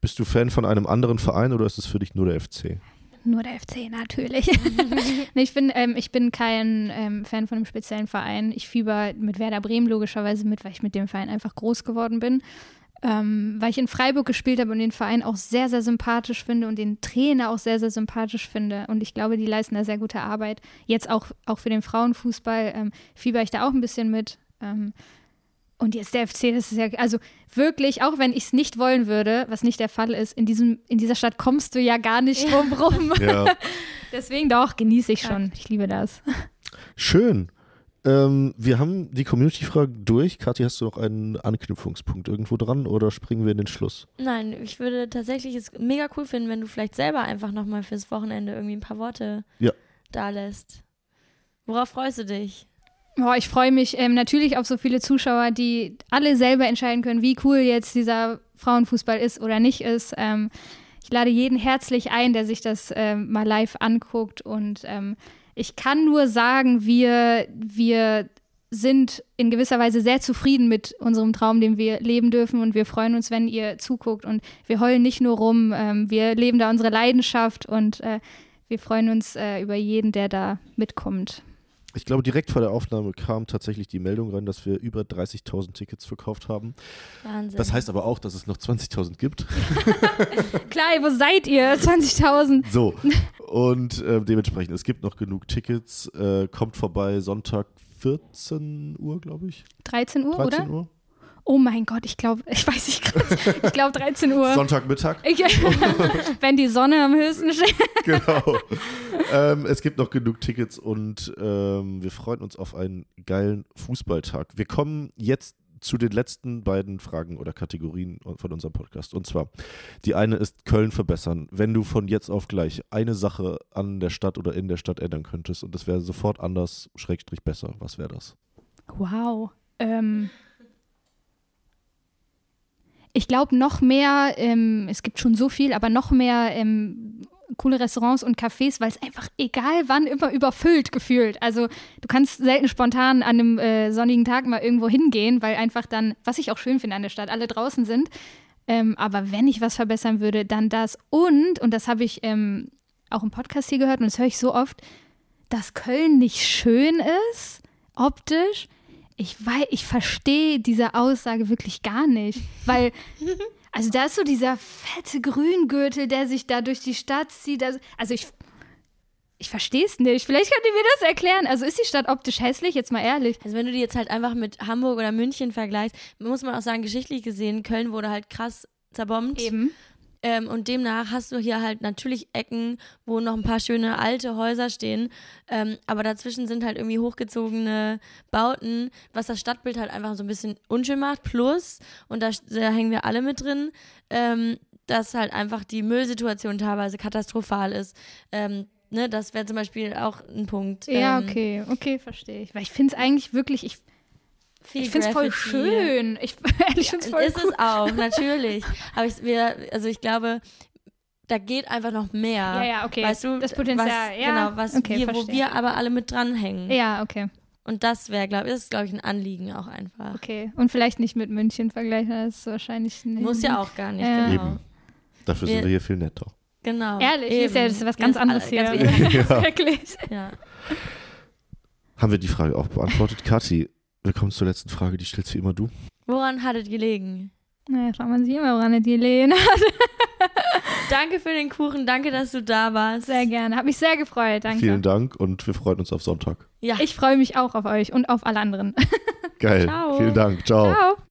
Bist du Fan von einem anderen Verein oder ist es für dich nur der FC? Nur der FC, natürlich. nee, ich, bin, ähm, ich bin kein ähm, Fan von einem speziellen Verein. Ich fieber mit Werder Bremen logischerweise mit, weil ich mit dem Verein einfach groß geworden bin. Ähm, weil ich in Freiburg gespielt habe und den Verein auch sehr, sehr sympathisch finde und den Trainer auch sehr, sehr sympathisch finde. Und ich glaube, die leisten da sehr gute Arbeit. Jetzt auch, auch für den Frauenfußball ähm, fieber ich da auch ein bisschen mit. Ähm, und jetzt der FC, das ist ja, also wirklich, auch wenn ich es nicht wollen würde, was nicht der Fall ist, in, diesem, in dieser Stadt kommst du ja gar nicht drum rum. Ja. Deswegen doch, genieße ich schon. Ich liebe das. Schön. Ähm, wir haben die Community-Fragen durch. Kathi, hast du noch einen Anknüpfungspunkt irgendwo dran oder springen wir in den Schluss? Nein, ich würde tatsächlich es mega cool finden, wenn du vielleicht selber einfach nochmal fürs Wochenende irgendwie ein paar Worte Ja. da lässt. Worauf freust du dich? Boah, ich freue mich ähm, natürlich auf so viele Zuschauer, die alle selber entscheiden können, wie cool jetzt dieser Frauenfußball ist oder nicht ist. Ähm, ich lade jeden herzlich ein, der sich das ähm, mal live anguckt. Und ähm, ich kann nur sagen, wir, wir sind in gewisser Weise sehr zufrieden mit unserem Traum, den wir leben dürfen. Und wir freuen uns, wenn ihr zuguckt. Und wir heulen nicht nur rum, ähm, wir leben da unsere Leidenschaft und äh, wir freuen uns äh, über jeden, der da mitkommt. Ich glaube, direkt vor der Aufnahme kam tatsächlich die Meldung rein, dass wir über 30.000 Tickets verkauft haben. Wahnsinn. Das heißt aber auch, dass es noch 20.000 gibt. Klar, wo seid ihr? 20.000. So. Und äh, dementsprechend, es gibt noch genug Tickets. Äh, kommt vorbei Sonntag 14 Uhr, glaube ich. 13 Uhr, 13 oder? Uhr. Oh mein Gott, ich glaube, ich weiß nicht gerade. Ich glaube 13 Uhr. Sonntagmittag. Ich, wenn die Sonne am höchsten steht. genau. ähm, es gibt noch genug Tickets und ähm, wir freuen uns auf einen geilen Fußballtag. Wir kommen jetzt zu den letzten beiden Fragen oder Kategorien von unserem Podcast. Und zwar, die eine ist Köln verbessern. Wenn du von jetzt auf gleich eine Sache an der Stadt oder in der Stadt ändern könntest und es wäre sofort anders, schrägstrich besser, was wäre das? Wow. Ähm, ich glaube, noch mehr, ähm, es gibt schon so viel, aber noch mehr ähm, coole Restaurants und Cafés, weil es einfach egal wann immer überfüllt gefühlt. Also du kannst selten spontan an einem äh, sonnigen Tag mal irgendwo hingehen, weil einfach dann, was ich auch schön finde an der Stadt, alle draußen sind. Ähm, aber wenn ich was verbessern würde, dann das. Und, und das habe ich ähm, auch im Podcast hier gehört und das höre ich so oft, dass Köln nicht schön ist, optisch. Ich weiß, ich verstehe diese Aussage wirklich gar nicht, weil also da ist so dieser fette Grüngürtel, der sich da durch die Stadt zieht. Also, also ich ich verstehe es nicht. Vielleicht könnt ihr mir das erklären. Also ist die Stadt optisch hässlich, jetzt mal ehrlich. Also wenn du die jetzt halt einfach mit Hamburg oder München vergleichst, muss man auch sagen, geschichtlich gesehen, Köln wurde halt krass zerbombt. Eben. Ähm, und demnach hast du hier halt natürlich Ecken, wo noch ein paar schöne alte Häuser stehen. Ähm, aber dazwischen sind halt irgendwie hochgezogene Bauten, was das Stadtbild halt einfach so ein bisschen unschön macht. Plus, und da, da hängen wir alle mit drin, ähm, dass halt einfach die Müllsituation teilweise katastrophal ist. Ähm, ne, das wäre zum Beispiel auch ein Punkt. Ja, Ähm, okay, okay, verstehe ich. Weil ich finde es eigentlich wirklich, ich, viel ich finde es voll schön. Ich, ich finde es voll ist cool. es auch, natürlich. Aber ich, wir, also ich glaube, da geht einfach noch mehr. Ja, ja, okay. Weißt du, Das Potenzial, was, ja. Genau, was Okay, wir, wo wir aber alle mit dranhängen. Ja, okay, Und das wäre, glaube ich, ist, glaube ich, ein Anliegen auch einfach. okay. Und vielleicht nicht mit München vergleichen, das ist wahrscheinlich nicht. Muss ja auch gar nicht, Ja. genau. Eben. Dafür Wir- sind wir hier viel netter. Genau. Ehrlich, eben. ist ja das ist was ganz Ganz anderes alle- hier. ganz wenig. Wirklich. ja. Haben wir die Frage auch beantwortet? Kathi, wir kommen zur letzten Frage, die stellst wie immer du. Woran hattet gelegen? Naja, schaut man sich immer, woran die Lehne hat. Danke für den Kuchen, danke, dass du da warst. Sehr gerne. Hat mich sehr gefreut. Danke. Vielen Dank und wir freuen uns auf Sonntag. Ja. Ich freue mich auch auf euch und auf alle anderen. Geil. Ciao. Vielen Dank. Ciao. Ciao.